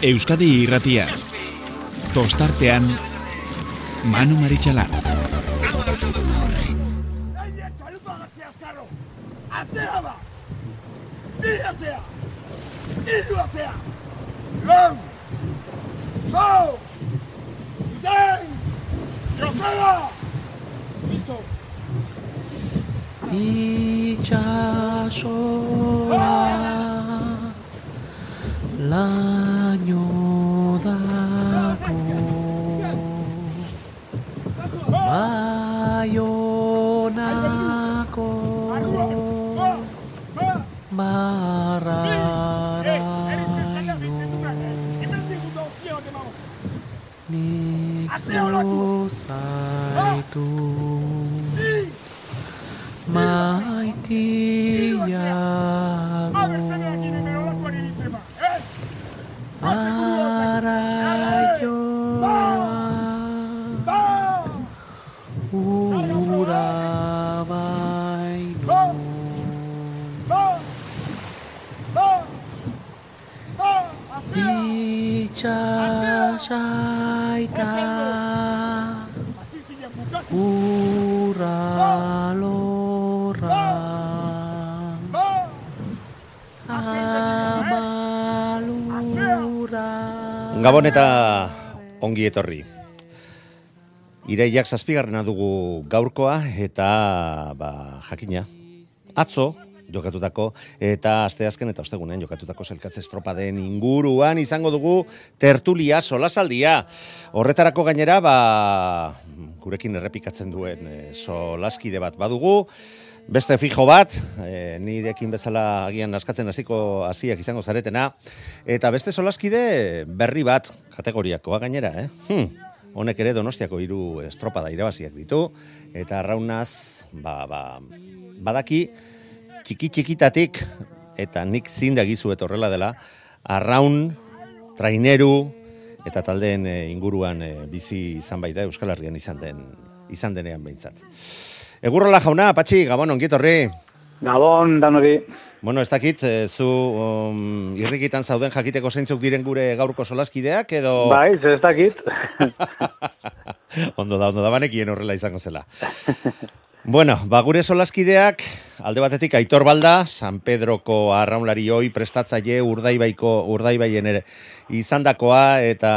Euskadi irratia. Tostartean, Manu Maritxalar. Atzea ba! Bi atzea! Iru atzea! Lau! Lau! Zein! Joseba! Listo! itxasoa laino dako Baionako marraraino nik zuzaitu maitiago itxasaita ura lorra amalura Gabon eta ongi etorri. Ireiak zazpigarrena dugu gaurkoa eta ba, jakina. Atzo jokatutako eta asteazken eta ostegunean jokatutako selkatze estropaden inguruan izango dugu tertulia solasaldia. Horretarako gainera ba, gurekin errepikatzen duen e, solaskide bat badugu. Beste fijo bat, e, nirekin bezala agian askatzen hasiko hasiak izango zaretena, eta beste solaskide berri bat kategoriakoa gainera, eh? Hm, honek ere donostiako hiru estropada irabaziak ditu, eta raunaz, ba, ba, badaki, txiki txikitatik, eta nik zindagizuet horrela dela, arraun, traineru, eta taldeen e, inguruan e, bizi izan baita Euskal Herrian izan den izan denean behintzat. Egurrola jauna, Patxi, Gabon, ongiet horri. Gabon, danori. Bueno, ez dakit, eh, zu um, irrikitan zauden jakiteko zeintzuk diren gure gaurko solaskideak, edo... Bai, ez dakit. ondo da, ondo da, banekien horrela izango zela. bueno, ba, gure solaskideak, alde batetik Aitor Balda, San Pedroko arraunlari hoi prestatzaile urdaibaiko urdaibaien ere izandakoa eta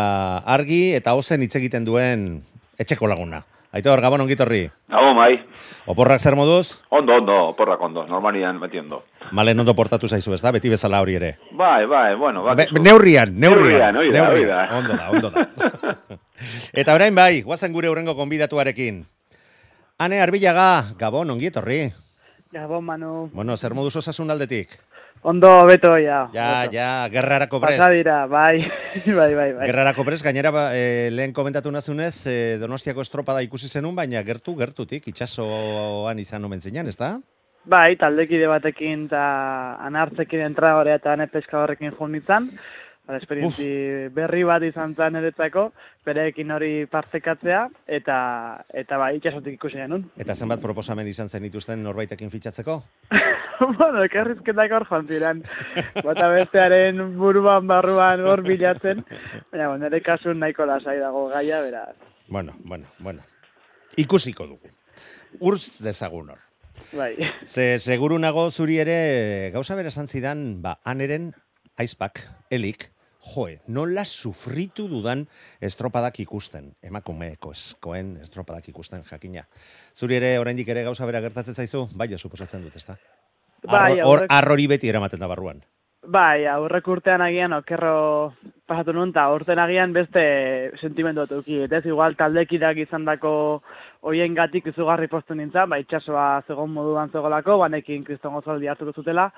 argi eta ozen hitz egiten duen etxeko laguna. Aitor, Gabon ongitorri. Gabon, bai. Oporrak zer moduz? Ondo, ondo, porrak ondo, normalian metiendo. Malen ondo portatu zaizu, ez da? Beti bezala hori ere. Bai, bai, bueno. Be, neurrian, neurrian. Neurrian, hori da, hori da. Ondo da, ondo da. Eta orain bai, guazen gure urrengo konbidatuarekin. Ane Arbilaga, Gabon, ongi etorri. Gabon, Manu. Bueno, zer moduz osasun aldetik? Ondo, beto, ja. Ja, beto. ja, gerrarako prest. Pasa dira, bai, bai, bai, bai. Gerrarako prest, gainera e, lehen komentatu nazunez, e, Donostiako estropada ikusi zenun, baina gertu, gertutik, itxasoan izan omen zinean, ez da? Bai, taldekide batekin eta anartzekin entragorea eta ane peska horrekin joan Ba, esperientzi berri bat izan zen eretzako, bereekin hori partekatzea, eta, eta bai, itxasotik ikusi genuen. Eta zenbat proposamen izan zen dituzten norbaitekin fitxatzeko? bueno, ekarrizketak hor joan ziren. Bata bestearen buruan barruan hor bilatzen. Baina, bueno, nire kasun nahiko lasai dago gaia, beraz. Bueno, bueno, bueno. Ikusiko dugu. Urz dezagun hor. Bai. Ze seguru nago zuri ere gauza bera esan zidan, ba, aneren aizpak, elik, joe, nola sufritu dudan estropadak ikusten, emakumeeko eskoen estropadak ikusten jakina. Zuri ere oraindik ere gauza bera gertatzen zaizu, bai, suposatzen dut, ezta? Bai, Hor arrori beti eramaten da barruan. Bai, aurrek urtean agian okerro pasatu nuen, eta urtean agian beste sentimendu. Eta ez igual taldekidak izan dako hoien gatik izugarri postu nintzen, ba, itxasoa zegoen moduan zegolako, banekin kriston gozaldi hartuko zutela,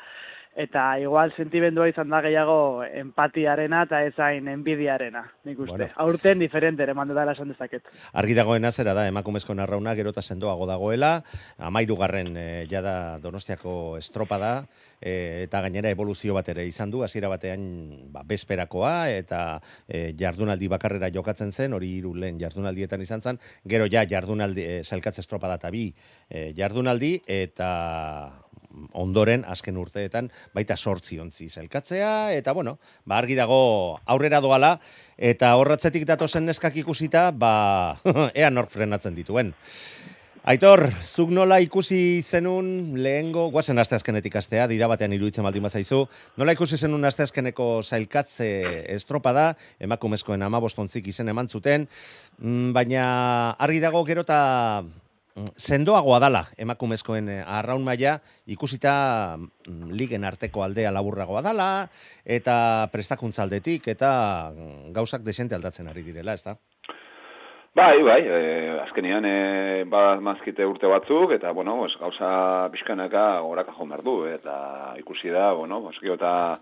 eta igual sentimendua izan da gehiago empatiarena eta ezain enbidiarena, nik uste. Bueno. Aurten diferente ere mandu dela esan dezaket. Argi dagoena zera da, emakumezko narrauna gero eta sendoago dagoela, amairugarren e, jada donostiako estropada, e, eta gainera evoluzio bat ere izan du, hasiera batean ba, bezperakoa, eta e, jardunaldi bakarrera jokatzen zen, hori hiru lehen jardunaldietan izan zen, gero ja jardunaldi, e, zelkatze estropada eta bi e, jardunaldi, eta ondoren, azken urteetan, baita sortzi ontzi zelkatzea, eta bueno, ba, argi dago aurrera doala, eta horratzetik datozen neskak ikusita, ba, ea nork frenatzen dituen. Aitor, zuk nola ikusi zenun lehengo, guazen asteazkenetik astea, dira batean iruditzen baldin bazaizu, nola ikusi zenun asteazkeneko zailkatze estropada, emakumezkoen amabostontzik izen eman zuten, mm, baina argi dago gero sendoagoa dala emakumezkoen eh, arraun maila ikusita mm, ligen arteko aldea laburragoa dala, eta prestakuntzaldetik, eta gauzak desente aldatzen ari direla, ez da? Bai, bai, e, azkenian e, mazkite urte batzuk, eta, bueno, pues, gauza pixkanaka horaka jo du, eta ikusi da, bueno, pues, eta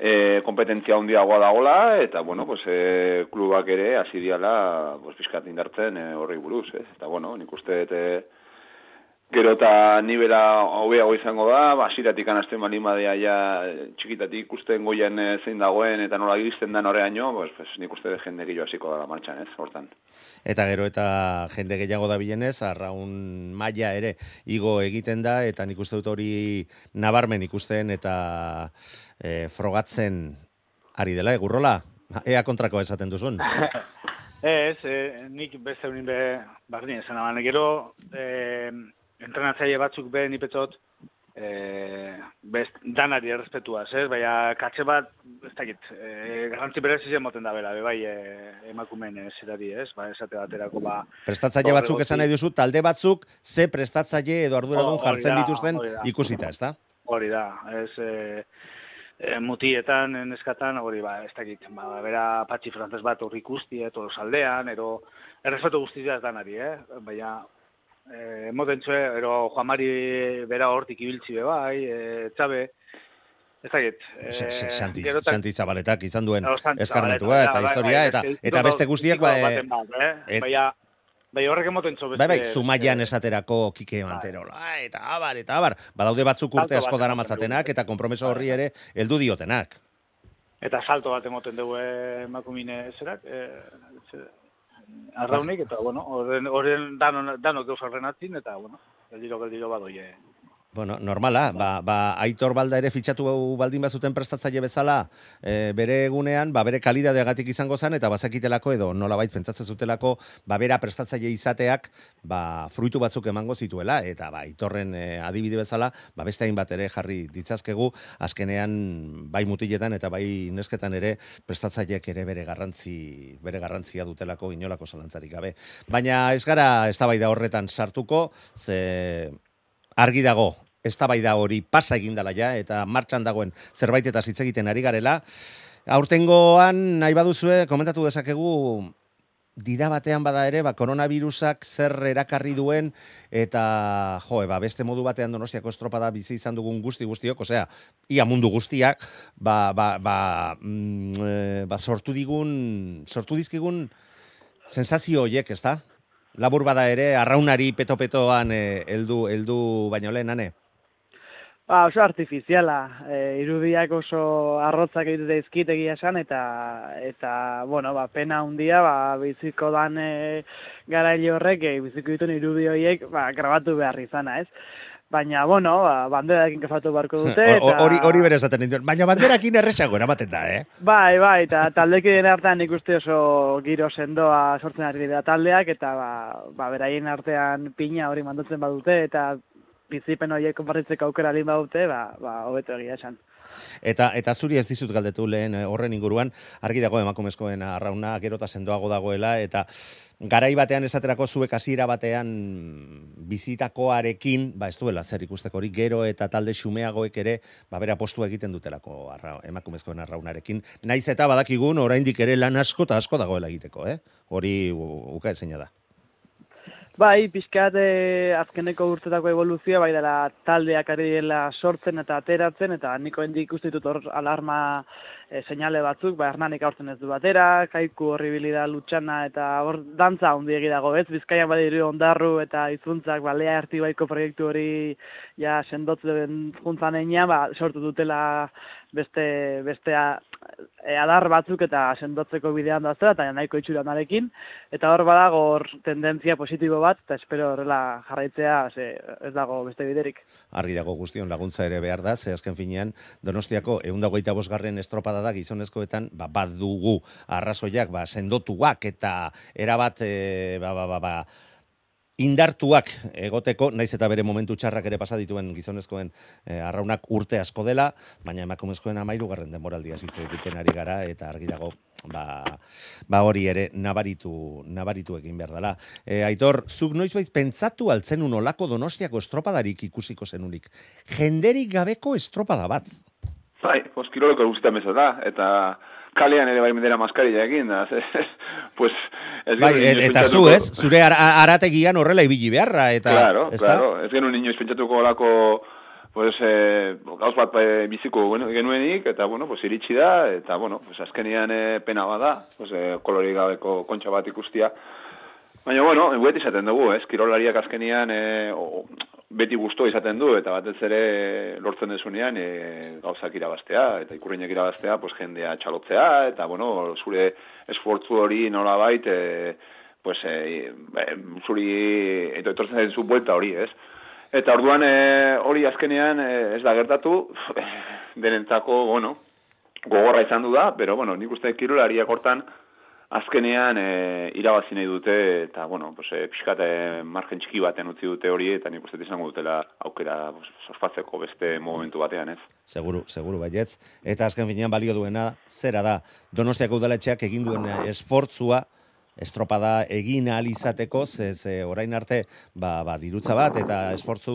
e, kompetentzia handiagoa dagola, eta, bueno, pues, e, klubak ere, hasi diala, pues, pixkat indartzen e, horri buruz, ez? Eta, bueno, nik uste, eta, Gero eta nibela hobeago izango da, basiratik anazten bali madea ja txikitatik ikusten goien eh, zein dagoen eta nola gizten da noreaino, pues, pues, nik uste de jende gehiago hasiko da martxan, ez, hortan. Eta gero eta jende gehiago da bilenez, arraun maila ere igo egiten da, eta nik uste dut hori nabarmen ikusten eta e, frogatzen ari dela, egurrola? Ea kontrako esaten duzun? ez, e, nik beste unin be, bardin esan gero, e, entrenatzaile batzuk be nipetot eh best danari errespetua, ez? Baina katxe bat ez dakit, eh garrantzi berezi zen moten da bela, bai eh emakumeen zerari, ez? Ba esate baterako ba prestatzaile batzuk esan nahi duzu, talde batzuk ze prestatzaile edo arduradun jartzen dituzten ikusita, ezta? Hori da, ez eh E, mutietan, neskatan, hori ba, ez dakit, ba, bera patxi frantzes bat hori ikusti, eto saldean, ero, errespetu guztia ez danari, eh? Baina, eh, emoten txue, ero Juan Mari bera hortik ibiltzi be bai, eh, txabe, ez dakit. Eh, Santi, Santi Zabaletak izan duen eskarnetua eta bai, historia, bai, eta, eta beste guztiak, bai, eh, bai, Bai, horrek emoten txo Bai, bai, zumaian esaterako kike mantero. Bai. Eta abar, eta abar. Badaude batzuk urte asko dara matzatenak, eta kompromeso horri ere, heldu diotenak. Eta salto bat emoten dugu emakumine zerak. Eh, arraunik, eta, bueno, horren danok dano gauz arrenatzen, eta, bueno, geldiro, geldiro badoie. Bueno, normala, ba, ba, aitor balda ere fitxatu baldin bazuten prestatzaile bezala, e, bere egunean, ba, bere kalidadeagatik izango zen, eta bazakitelako edo nola bait pentsatzen zutelako, ba, bera prestatzaile izateak, ba, fruitu batzuk emango zituela, eta ba, aitorren e, adibide bezala, ba, beste bat ere jarri ditzazkegu, azkenean, bai mutiletan eta bai nesketan ere, prestatzaileek ere bere garrantzi, bere garrantzia dutelako inolako zalantzarik gabe. Baina ez gara, ez da horretan sartuko, ze argi dago, ez da hori pasa egin dela ja, eta martxan dagoen zerbait eta hitz egiten ari garela. Aurtengoan, nahi baduzue, komentatu dezakegu, dira batean bada ere, ba, koronavirusak zer erakarri duen, eta, jo, ba, beste modu batean donostiako estropada bizi izan dugun guzti guztiok, osea, ia mundu guztiak, ba, ba, ba, mm, e, ba sortu digun, sortu dizkigun, sensazio horiek, ez? Labur bada ere, arraunari peto-petoan eh, heldu heldu baino lehen, ane? Ba, oso artifiziala, e, irudiak oso arrotzak egite daizkit egia esan, eta, eta, bueno, ba, pena handia ba, biziko dan e, garaile horrek, e, biziko dituen irudi horiek, ba, grabatu behar izana, ez? Baina, bueno, ba, banderakin kafatu barko dute. Hori eta... hori bere esaten dituen. Baina banderakin erresago eramaten da, eh? Bai, bai, eta taldeki den artean ikuste oso giro sendoa sortzen ari dira taldeak, eta ba, ba beraien artean pina hori mandutzen badute, eta bizipen horiek konpartitzeko aukera lin badute, ba, ba, hobeto egia esan. Eta eta zuri ez dizut galdetu lehen eh, horren inguruan, argi dago emakumezkoen arrauna gerota sendoago dagoela eta garai batean esaterako zuek hasiera batean bizitakoarekin, ba ez duela zer ikusteko hori gero eta talde xumeagoek ere ba bera postu egiten dutelako arra, emakumezkoen arraunarekin. Naiz eta badakigun oraindik ere lan asko eta asko dagoela egiteko, eh? Hori uka ezina da. Bai, pixkat e, azkeneko urtetako evoluzioa, bai dela taldeak ari dela sortzen eta ateratzen, eta niko hendik ikuste ditut hor alarma e, seinale batzuk, bai hernanik aurten ez du batera, kaiku horribilida lutxana, eta hor dantza hundi dago ez, bizkaian badiru ondarru eta izuntzak, ba, lea baiko proiektu hori ja sendotzen juntzan ba, sortu dutela beste, beste e, adar batzuk eta sendotzeko bidean da eta nahiko itxura narekin, eta hor badago hor tendentzia positibo bat, eta espero horrela jarraitzea, ze, ez dago beste biderik. Argi dago guztion laguntza ere behar da, ze azken finean, donostiako eundagoita bosgarren estropada da gizonezkoetan, ba, bat dugu arrazoiak, ba, sendotuak, eta erabat, e, ba, ba, ba, indartuak egoteko, naiz eta bere momentu txarrak ere pasa dituen gizonezkoen e, arraunak urte asko dela, baina emakumezkoen amairu garren denboraldia zitze egiten ari gara, eta argi dago, ba, ba hori ere nabaritu, nabaritu egin behar dela. E, aitor, zuk noiz baiz pentsatu altzen unolako donostiako estropadarik ikusiko zenunik. Jenderik gabeko estropada bat. Bai, pues kiroleko guztietan bezala, eta kalean ere bai mendera maskarilla egin, da, pues... Ez bai, et, eta zu ez, zure ar arategian horrela ibili beharra, eta... Claro, ez claro, ez genuen niño pentsatuko lako, pues, eh, gauz bat eh, biziko bueno, genuenik, eta, bueno, pues, iritsi da, eta, bueno, pues, azkenian eh, pena bada, pues, eh, kolorik gabeko kontxa bat ikustia, Baina, bueno, guet izaten dugu, ez? Kirolariak azkenian e, o, beti gusto izaten du, eta batez ere lortzen desunean e, gauzak irabaztea, eta ikurriñak irabaztea, pues, jendea txalotzea, eta, bueno, zure esfortzu hori nola bait, e, pues, e, zuri, eto etortzen den zu buelta hori, ez? Eta orduan e, hori azkenean e, ez da gertatu, denentzako, bueno, gogorra izan du da, pero, bueno, nik uste kirolariak hortan, azkenean e, irabazi nahi dute eta bueno, pues e, pixkat e, margen txiki baten utzi dute hori eta nik uste izango dutela aukera pues, sorfatzeko beste momentu batean, ez? Seguru, seguru baietz. Eta azken finean balio duena, zera da, Donostiako udaletxeak egin duen esfortzua, estropada egin alizateko, ze, ze orain arte ba, ba, dirutza bat eta esportzu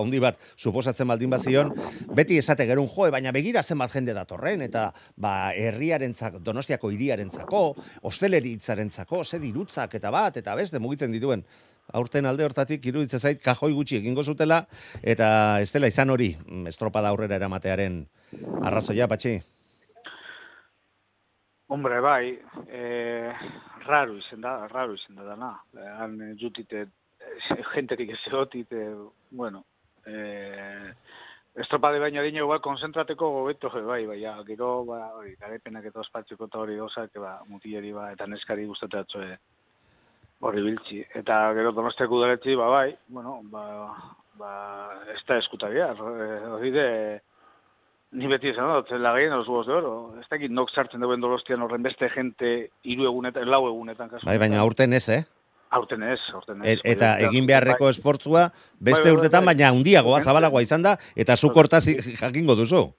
handi bat suposatzen baldin bazion, beti esate gerun joe, baina begira zenbat jende datorren, eta ba, herriarentzako, donostiako hiriarentzako, osteleritzaren ze dirutzak eta bat, eta beste mugitzen dituen, aurten alde hortatik iruditza zait kajoi gutxi egingo zutela, eta ez dela izan hori, mm, estropada aurrera eramatearen arrazoia, patxi? Hombre, bai, eh, raro izen da, raro izen da dana. Han eh, jutite, eh, jenterik ez egotite, bueno, eh, estropade baina dine igual konzentrateko gobeto, bai, bai, ja, gero, ba, hori, garepenak eta ospatzeko eta hori que ba, mutileri, ba, eta neskari guztatatxo, e, hori biltzi. Eta gero donostiak udaletzi, ba, bai, bueno, ba, ba, ez da eskutagia, hori de, Ni beti esan dut, lagien los huevos de oro. Ez da nok sartzen duen dolostian horren beste gente iru egunetan, lau egunetan. Kasu. Bai, baina aurten ez, eh? Aurten ez, aurten ez. E, eta egin beharreko bai. esportzua beste bai, bai, urtetan, bai, baina undiagoa, zabalagoa izan da, eta zu kortaz jakingo duzu.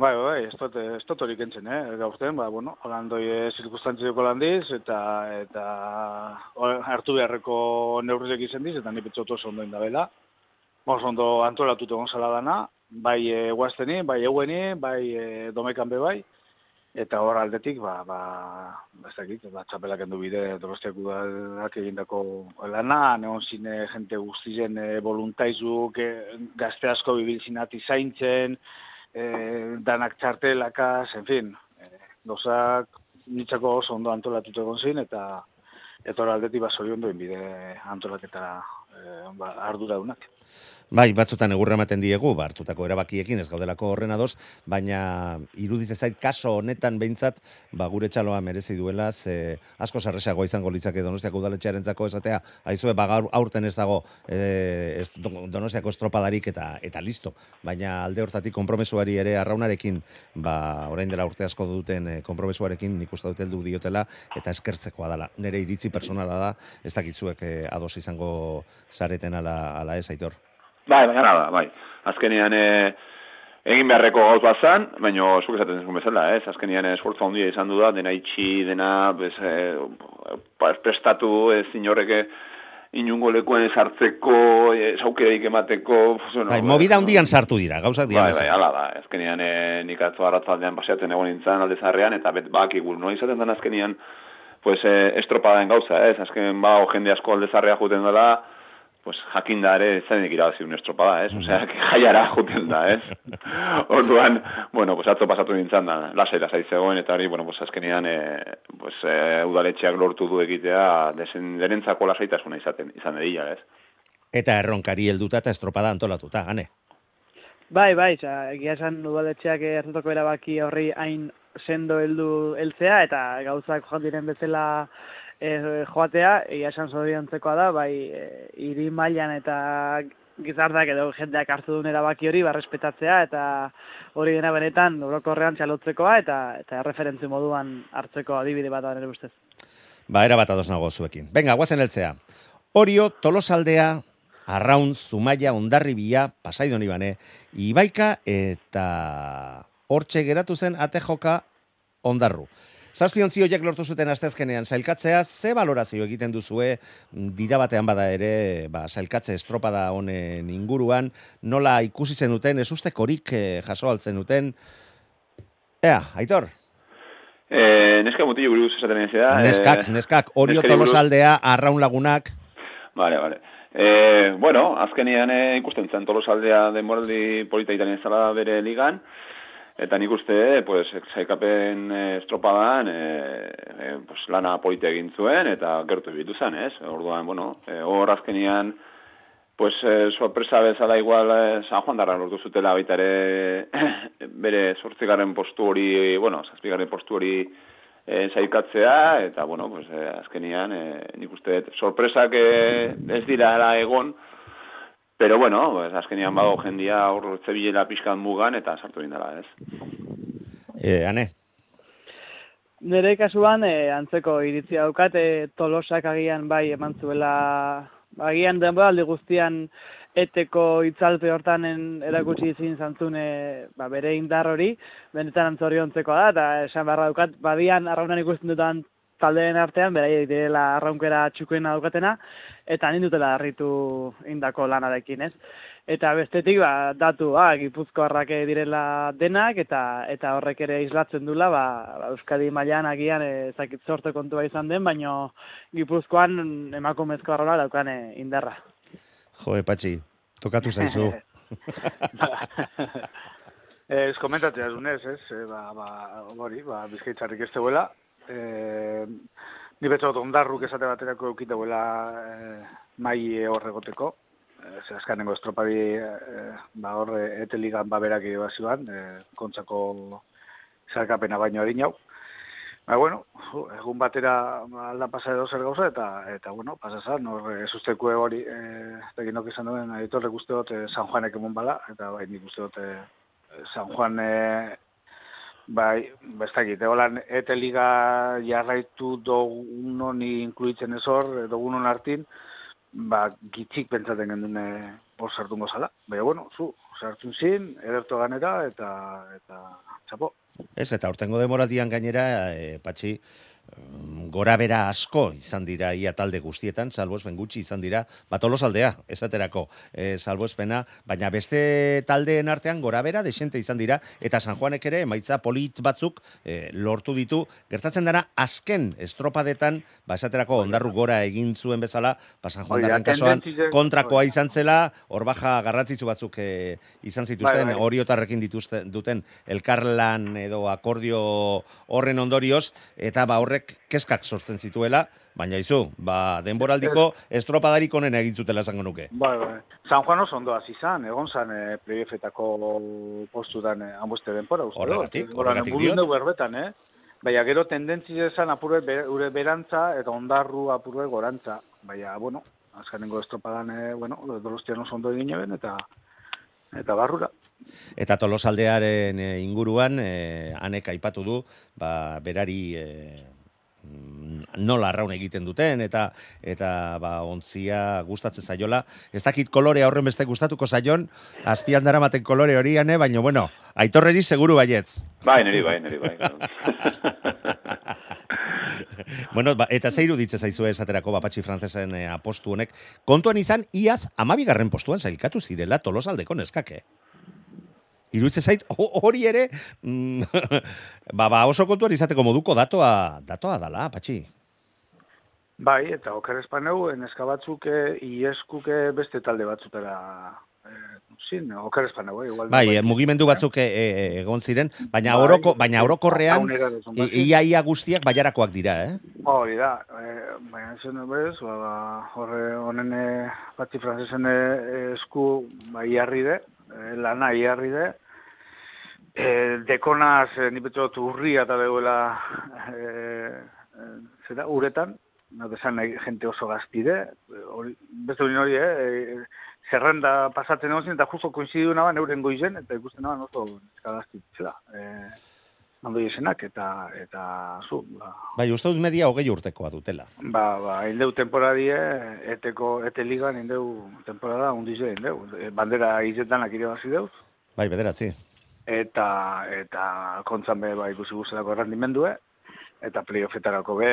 Bai, bai, ez dut, ez dut hori kentzen, eh? Gaurten, ba, bueno, holandoi zirkustantzioko landiz, eta, eta hartu beharreko neurrizek izan diz, eta ni petxotu oso ondoin da bela. Oso ondo antolatute gonzala dana, bai e, guazteni, bai egueni, bai e, domekan be bai, eta hor aldetik, ba, ba, ba, ez dakit, ba, txapelak endu bide, dorostiak udalak egindako lana, neon zine jente guztien e, voluntaizuk, e, gazte asko bibilzinat izaintzen, e, danak txartelakaz, en fin, e, gozak nitzako oso ondo antolatute egon zin, eta eta hor aldetik ba, zorion duen bide antolaketa e, ba, arduraunak. Bai, batzutan egurra ematen diegu, hartutako erabakiekin ez gaudelako horren ados, baina iruditzen zait kaso honetan behintzat, ba, gure txaloa merezi duela, ze asko sarresago izango litzake donostiako udaletxearentzako esatea, aizue, ba, aurten ez dago e, donostiako estropadarik eta eta listo. Baina alde hortatik konpromesuari ere arraunarekin, ba, orain dela urte asko duten e, konpromesuarekin nik uste dut du diotela, eta eskertzekoa dela. Nere iritzi personala da, ez dakizuek e, ados izango zareten ala, ala ez, aitor. Bai, baina nada, bai. Azkenean e, egin beharreko gauz bat zan, baina zuk esaten zuen bezala, ez? Azkenean esfortza handia izan du da, dena itxi, dena bez, e, prestatu ez inorreke inungo lekuen sartzeko, e, saukereik emateko... Bueno, bai, movida hundian sartu dira, gauzak dira. Bai, bai, ala da. Azkenean e, nik atzo arratzaldean baseatzen egon nintzen aldezarrean, eta bet bak igur, no izaten den azkenean pues, e, estropada gauza, ez? Azkenean ba, jende asko aldezarrea juten dela, pues jakin da ere zainik irabazi un estropada, ez? Osea, que jaiara juten da, ez? Orduan, bueno, pues atzo pasatu nintzen da, lasai, lasai zegoen, eta hori, bueno, pues azkenian, e, pues, e, udaletxeak lortu du egitea, desen, derentzako lasaitasuna izaten, izan edila, ez? Eta erronkari helduta eta estropada antolatuta, gane? Bai, bai, egia esan udaletxeak hartutako erabaki horri hain sendo heldu heltzea eta gauzak joan diren bezala e, joatea, ia esan zoriontzekoa da, bai e, hiri mailan eta gizarteak edo jendeak hartu duen erabaki hori barrespetatzea eta hori dena benetan orokorrean txalotzekoa eta eta referentzi moduan hartzeko adibide bat da nire ustez. Ba, era bat ados nago zuekin. Venga, guazen eltzea. Orio, tolosaldea, arraun, zumaia, ondarribia, pasaidon ibane, ibaika eta hortxe geratu zen atejoka ondarru. Zazpiontzi horiek lortu zuten astezkenean zailkatzea, ze valorazio egiten duzue dira batean bada ere, ba, zailkatze estropada honen inguruan, nola ikusi zen duten, ez uste korik eh, jaso altzen duten. Ea, Aitor? Eh, neska mutillo buruz esaten da. Neskak, eh, neskak, orio tolosaldea, arraun lagunak, Vale, vale. Eh, bueno, azkenean eh, ikusten zen tolosaldea denboraldi polita iten ezala bere ligan, eta nik uste, pues, zaikapen eh, estropadan, eh, eh, pues, lana polita egin zuen, eta gertu bitu zen, ez? Orduan, bueno, eh, hor azkenean, pues, eh, sorpresa bezala igual eh, San Juan darra lortu zutela baita ere bere sortzigarren postu hori, bueno, zazpigarren postu hori eh, zailkatzea, eta, bueno, pues, eh, azkenian, eh, nik uste, sorpresak eh, ez dira egon, pero, bueno, pues, azkenian bago jendia hor zebilela pixkan mugan, eta sartu dindala, ez? e, ane, Nire kasuan, e, antzeko iritzi daukat, e, tolosak agian bai eman zuela, agian denboraldi guztian eteko itzalpe hortanen erakutsi izin zantzune ba, bere indar hori, benetan antzoriontzekoa da, eta esan beharra daukat, badian arraunan ikusten dutan taldeen artean, beraiek direla arraunkera txukoena daukatena, eta nindutela harritu indako lanarekin, ez? Eta bestetik, ba, datu, ba, gipuzkoarrak direla denak, eta eta horrek ere islatzen dula, ba, ba Euskadi mailan agian ez dakit sorte kontua izan den, baino gipuzkoan emakumezko arrola daukan eh, indarra. jo, patxi, tokatu zaizu. Ez komentatzea zunez, ez, ba, ba, hori, ba, bizkaitzarrik ez zegoela. E, ni betzot ondarruk esate baterako eukiteuela e, mai horregoteko. E, ze azkanengo estropadi, e, ba, horre, eteligan baberak edo bazioan, e, kontzako zarkapena baino harin jau. Ba, bueno, egun batera alda pasa edo zer gauza, eta, eta bueno, pasa zan, hor, ez usteko hori, e, teginok izan duen, editorrek uste dut San Juanek emon bala, eta bai, nik uste dut San Juan, e, bai, bestakit, egolan, ete liga jarraitu dogun honi inkluitzen ez hor, dogun hon hartin, ba, gitzik pentsaten gendun e, hor sartungo zala. Baina, bueno, zu, sartun zin, ederto ganera, eta, eta, txapo. Ez, eta hortengo demoraldian gainera, e, patxi, gora bera asko izan dira ia talde guztietan, salbuespen gutxi izan dira, bat aldea, esaterako e, salbuespena, baina beste taldeen artean gora bera desente izan dira, eta San Juanek ere, emaitza polit batzuk e, lortu ditu, gertatzen dara azken estropadetan, ba esaterako ondarru gora egin zuen bezala, ba San Juan Hori da, darren kasuan kontrakoa hori izan zela, hor baja garrantzitsu batzuk e, izan zituzten, Bai, bai. oriotarrekin dituzten duten elkarlan edo akordio horren ondorioz, eta ba horrek keskak sortzen zituela, baina izu, ba denboraldiko estropadarik onen egin zutela esango nuke. Bai, bai. San Juan oso ondo hasi izan, egon zan e, playoffetako postutan e, hanbeste denpora, uste dut. Horregatik, horregatik diot. berbetan, eh? Baina gero tendentzia esan apurue ure berantza eta ondarru apurue gorantza. Baina, bueno, azkenengo estropadan, e, bueno, dolostian oso ondo egin eben, eta eta barrura. Eta tolosaldearen inguruan, e, anek aipatu du, ba, berari e, mm, nola arraun egiten duten, eta eta ba, ontzia gustatzen zaiola. Ez dakit kolorea horren beste gustatuko zaion, azpian daramaten kolore horian, eh, baina, bueno, aitorreri seguru baietz. Bai, niri bai, niri bai. bueno, ba, eta zeiru ditze zaizu esaterako bapatxi frantzesen e, apostu honek. Kontuan izan, iaz, amabigarren postuan zailkatu zirela tolosaldeko neskake. Irutze zait, ho- hori ere, mm, ba, ba, oso kontuan izateko moduko datoa, datoa dala, patxi. Bai, eta oker espaneu, neska batzuk e, ieskuke beste talde batzutera e, zin, oker espaneu, eh, igual. Bai, eh, mugimendu batzuk egon ziren, baina oroko, baina orokorrean, Taunera duzun i- batzuk. ia ia guztiak baiarakoak dira, eh? Hori da, e, baina zen bez, ba, ba, horre honen batzi frantzesen esku ba, iarri de, lana iarri de, E, dekonaz, e, ni betot urria eta begoela e, e, zera, uretan, no, desan jente oso gaztide, hori, beste hori hori, eh, zerrenda pasatzen egon eta justo koinzidu naban euren goizen, eta ikusten naban oso gaztitzela. E, ondo esenak eta eta zu ba. Bai uste dut media hogei urtekoa dutela. Ba ba indeu temporadie eteko ete ligan indeu temporada undize indeu bandera izetan akire hasi deuz. Bai bederatzi. Eta eta kontzan be bai ikusi guztelako errendimendue. Eta playoffetarako be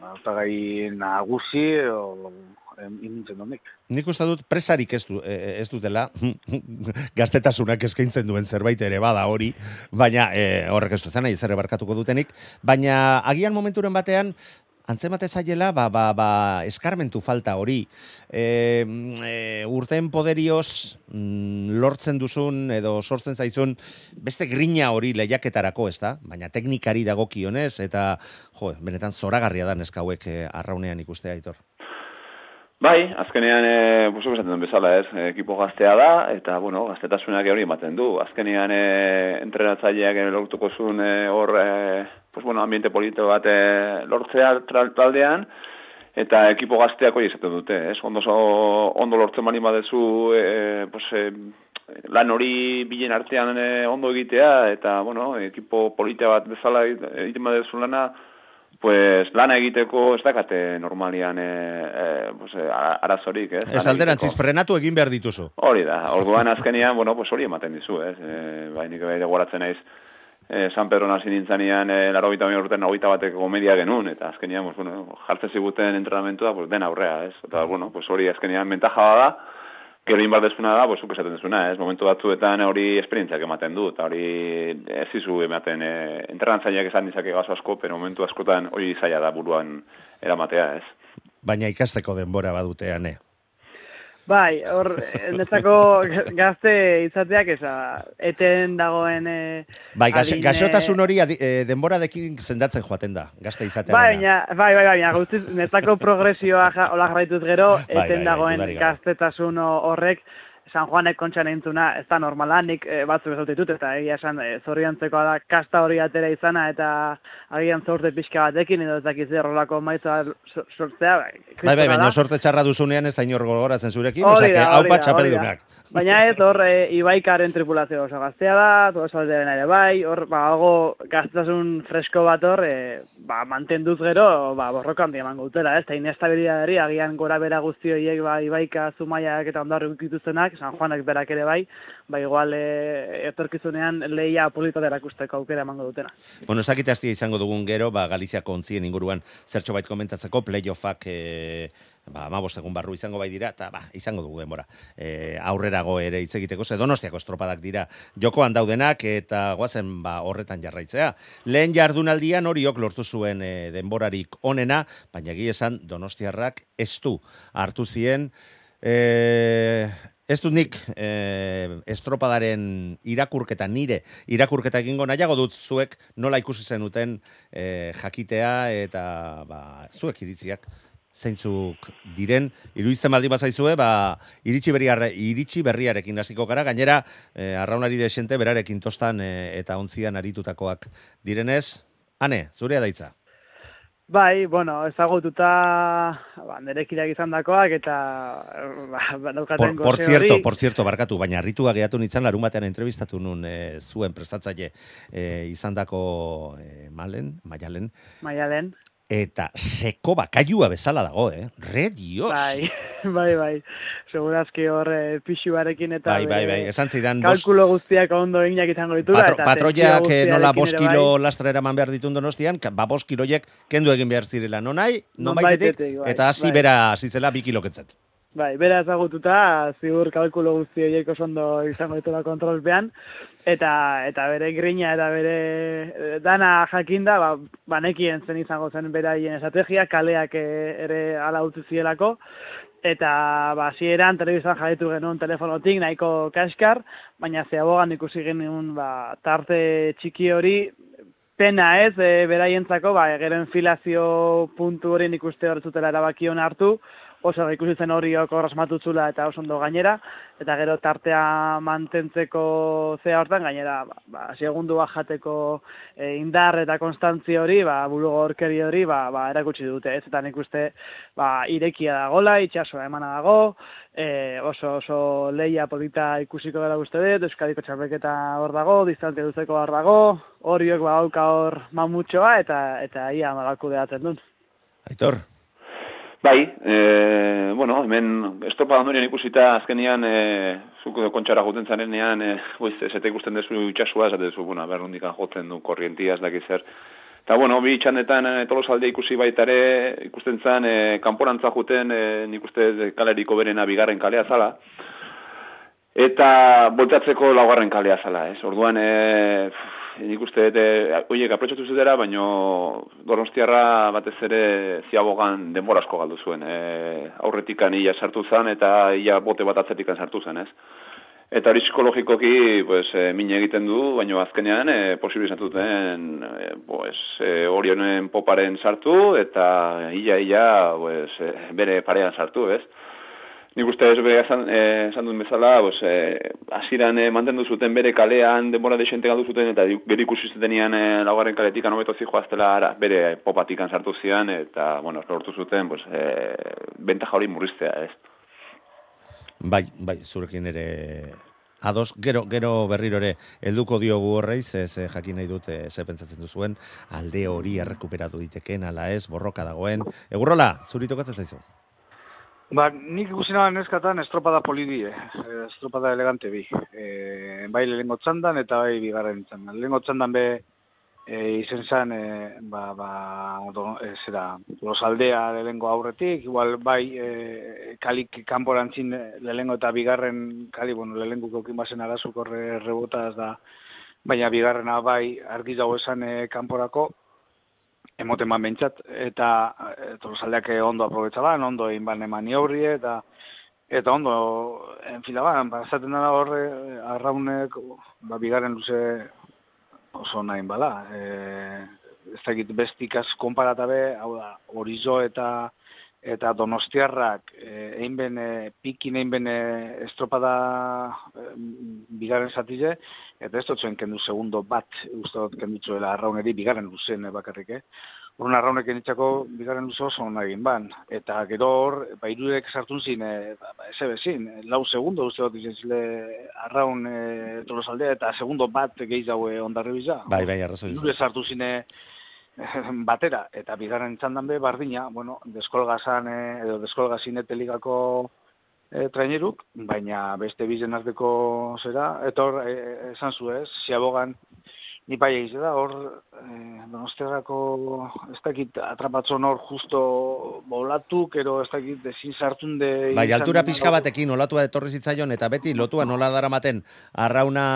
ba nagusi o imintzen donik. Nik uste dut presarik ez, du, e, e, ez dutela, gaztetasunak eskaintzen duen zerbait ere bada hori, baina e, horrek ez duzen nahi zerre barkatuko dutenik, baina agian momenturen batean, antzemate zaiela, ba, ba, ba, eskarmentu falta hori. E, e, urten poderioz mm, lortzen duzun edo sortzen zaizun beste grina hori lehiaketarako, ez da? Baina teknikari dagokionez eta jo, benetan zoragarria da neskauek e, arraunean ikustea, Aitor. Bai, azkenean, e, buso esaten duen bezala ez, ekipo gaztea da, eta, bueno, gaztetasunak hori ematen du. Azkenean, e, entrenatzaileak lortuko zuen e, hor, e, pues, bueno, ambiente polito bat e, lortzea taldean, eta ekipo gazteak hori esaten dute, ez? Ondo, so, ondo lortzen mani badezu, e, pues, e, lan hori bilen artean e, ondo egitea, eta, bueno, ekipo politea bat bezala egiten badezu lana, pues lana egiteko ez dakate normalian e, e, pues, e, arazorik, ez? Ez alderantziz, frenatu egin behar dituzu. Hori da, orduan azkenian, bueno, pues hori ematen dizu, ez? E, bai, nik bai goratzen naiz, e, San Pedro nasi nintzanean, e, laro gita urten nagoita bateko komedia genuen, eta azkenian, pues, bueno, jartzen ziguten entrenamentua, pues, den aurrea, ez? Eta, bueno, pues hori azkenian mentaja da, Gero inbar da, pues, esaten dezuna, ez? Momentu batzuetan hori esperientziak ematen du, eta hori ez izu ematen, e, enterrantzaileak esan dizake gazo asko, pero momentu askotan hori zaila da buruan eramatea, ez? Baina ikasteko denbora badutean, eh? Bai, hor, netzako gazte izateak, eza, eten dagoen... E, bai, gaxotasun hori e, denbora dekin zendatzen joaten da, gazte izateak. Bai, bai, bai, bai, bai, netzako progresioa ola jarraituz gero, bai, eten bai, bai, dagoen gaztetasun horrek, San Juanek kontxan entzuna, ez da normala, nik e, batzu ez ditut, eta egia esan e, da kasta hori atera izana, eta agian zorte pixka batekin, edo ez dakiz errolako maitza sortzea. Bai, bai, bai, baina sorte txarra duzunean ez da inor gogoratzen zurekin, hau pat txapeldunak. Baina ez, hor, e, ibaikaren tripulazio oso gaztea da, salderen ere bai, hor, ba, hago gaztasun fresko bat hor, e, ba, mantenduz gero, ba, borrokan eman gautela, ez, eta inestabilidadari, agian gora bera guzti horiek, ba, ibaika, zumaiak eta ondarru ikituzenak, San Juanak berak ere bai, ba, igual, e, etorkizunean leia politotera erakusteko aukera emango dutena. Bueno, ez dakite izango dugun gero, ba, Galiziako ontzien inguruan zertxo bait komentatzeko, playoffak, e, ba, ma egun barru izango bai dira, eta ba, izango dugu denbora. E, aurrerago ere hitz egiteko, ze donostiako estropadak dira jokoan daudenak, eta guazen ba, horretan jarraitzea. Lehen jardunaldian horiok lortu zuen e, denborarik onena, baina gi esan donostiarrak ez du hartu zien, e, Ez dut nik e, estropadaren irakurketa nire irakurketa egingo nahiago dut zuek nola ikusi zenuten e, jakitea eta ba, zuek iritziak zeintzuk diren, iruditzen baldi bazaizue, ba, iritsi, berriare, iritsi berriarekin hasiko gara, gainera, e, arraunari desente berarekin tostan e, eta ontzian aritutakoak direnez, ane, zurea daitza. Bai, bueno, ezagututa ba, nerekirak izan dakoak, eta ba, por, por cierto, por cierto, barkatu, baina ritua gehiatu nintzen larun batean entrevistatu nun e, zuen prestatzaile e, izan dako e, malen, maialen. Maialen eta seko bakailua bezala dago, eh? Re dios! Bai, bai, bai. Segurazki hor eh, pixu barekin eta... Bai, bai, bai. Esan zidan... Kalkulo guztiak ondo eginak izango ditu Patro, eta patroiak nola boskilo bai. lastra eraman behar ditun donostian, ba boskiloiek kendu egin behar zirela, non nahi, non baitetik, bai, eta hasi bai. bera zizela bi kiloketzen. Bai, bera ezagututa, ziur kalkulo guzti horiek ondo izango ditu da kontrolpean, eta eta bere grina eta bere eh, dana jakinda, ba, banekien zen izango zen beraien estrategia, kaleak eh, ere ala utzi zielako, eta ba, zieran telebizan jarritu genuen telefonotik, nahiko kaskar, baina ze abogan ikusi genuen ba, tarte txiki hori, pena ez, e, beraientzako, ba, gero enfilazio puntu hori ikuste horretzutela erabakion hartu, oso ikusi zen horiok horrasmatutzula eta oso ondo gainera, eta gero tartea mantentzeko zea hortan gainera, ba, ba segundua jateko e, indar eta konstantzi hori, ba, bulugo horkeri hori, ba, ba, erakutsi dute, ez, eta nik uste, ba, irekia da gola, itxasoa emana dago, e, oso, oso leia polita ikusiko dela uste dut, Euskadiko txapeketa hor dago, distante duzeko hor dago, horiok ba, hor mamutxoa, eta, eta ia magaku deatzen dut. Aitor, Bai, e, bueno, hemen estropa ondorien ikusita azkenian, e, zuko kontxara joten zarenean, e, boiz, ez ikusten dezu itxasua, ez dezu, bueno, berrundikan joten du korrientiaz daki zer. Eta, bueno, bi txandetan e, tolosalde ikusi baitare, ikusten zan, e, kanporantza joten, e, nik uste kaleriko berena bigarren kalea zala, eta boltatzeko laugarren kalea zala, ez? Orduan, e, nik uste, e, oiek, aprotxatu zutera, baino donostiarra batez ere ziabogan denbora asko galdu zuen. E, aurretikan ia sartu zen eta ia bote bat atzetikan sartu zen, ez? Eta hori psikologikoki pues, e, mine egiten du, baino azkenean e, posibilizatuten e, pues, e, hori honen poparen sartu eta ia, ia pues, e, bere parean sartu, ez? Nik uste ez bere esan, eh, esan duen bezala, pues, eh, asiran eh, mantendu zuten bere kalean, denbora desente galdu zuten, eta gero ikusi zutenean eh, laugarren kaletik anobeto zijoaztela ara, bere popatikan sartu zian, eta, bueno, lortu zuten, pues, eh, benta jauri murriztea, ez. Bai, bai, zurekin ere ados, gero, gero berrirore helduko diogu horreiz, ez jakin nahi dute ze pentsatzen duzuen, alde hori errekuperatu diteken, ala ez, borroka dagoen. Egurrola, zuritokatzen zaizu? Ba, nik ikusi nahan eskatan estropada polidi, eh? estropada elegante bi. E, bai lehenko txandan eta bai bigarren txandan. Lehenko txandan be e, izen zan, e, ba, ba, do, e, zera, los aldea lehenko aurretik, igual bai e, kalik kanporantzin lehenko eta bigarren, kali, bueno, lehenko kokin bazen arazuk horre rebotaz da, baina bigarrena bai argi dago esan e, kanporako, emoten ban bentsat, eta e, tolosaldeak ondo aprobetsaban, ondo egin ban maniobri, eta eta ondo enfilaban, ba, zaten da horre, arraunek, ba, bigaren luze oso nahi bala. E, ez da egit bestikaz konparatabe, hau da, horizo eta eta donostiarrak eh, egin ben eh, pikin egin ben estropada eh, bigarren zatize, eta ez dutzen kendu segundo bat, uste dut kendu zuela arrauneri bigarren luzen eh, bakarrik, eh? Horren arraunek enitzako bigarren luze oso egin ban. Eta gero hor, ba, irudek sartun zin, eh, ba, ba, eze bezin, lau segundo uste dut izan zile arraun tolosaldea, eta segundo bat gehi daue ondarri biza. Bai, bai, arrazoi. Irudek sartu zine, batera, eta bigarren txandan be, bardina, bueno, deskolgazan, eh, edo deskolgazin eteligako e, traineruk, baina beste bizen arteko zera, eta hor, e, esan zu ez, ziabogan, ni bai egiz da, hor, e, donostiarako, ez dakit, atrapatzon hor justo bolatu, kero ez dakit, dezin sartun de... Bai, altura pixka batekin, olatua etorri zitzaion, eta beti lotua nola daramaten arrauna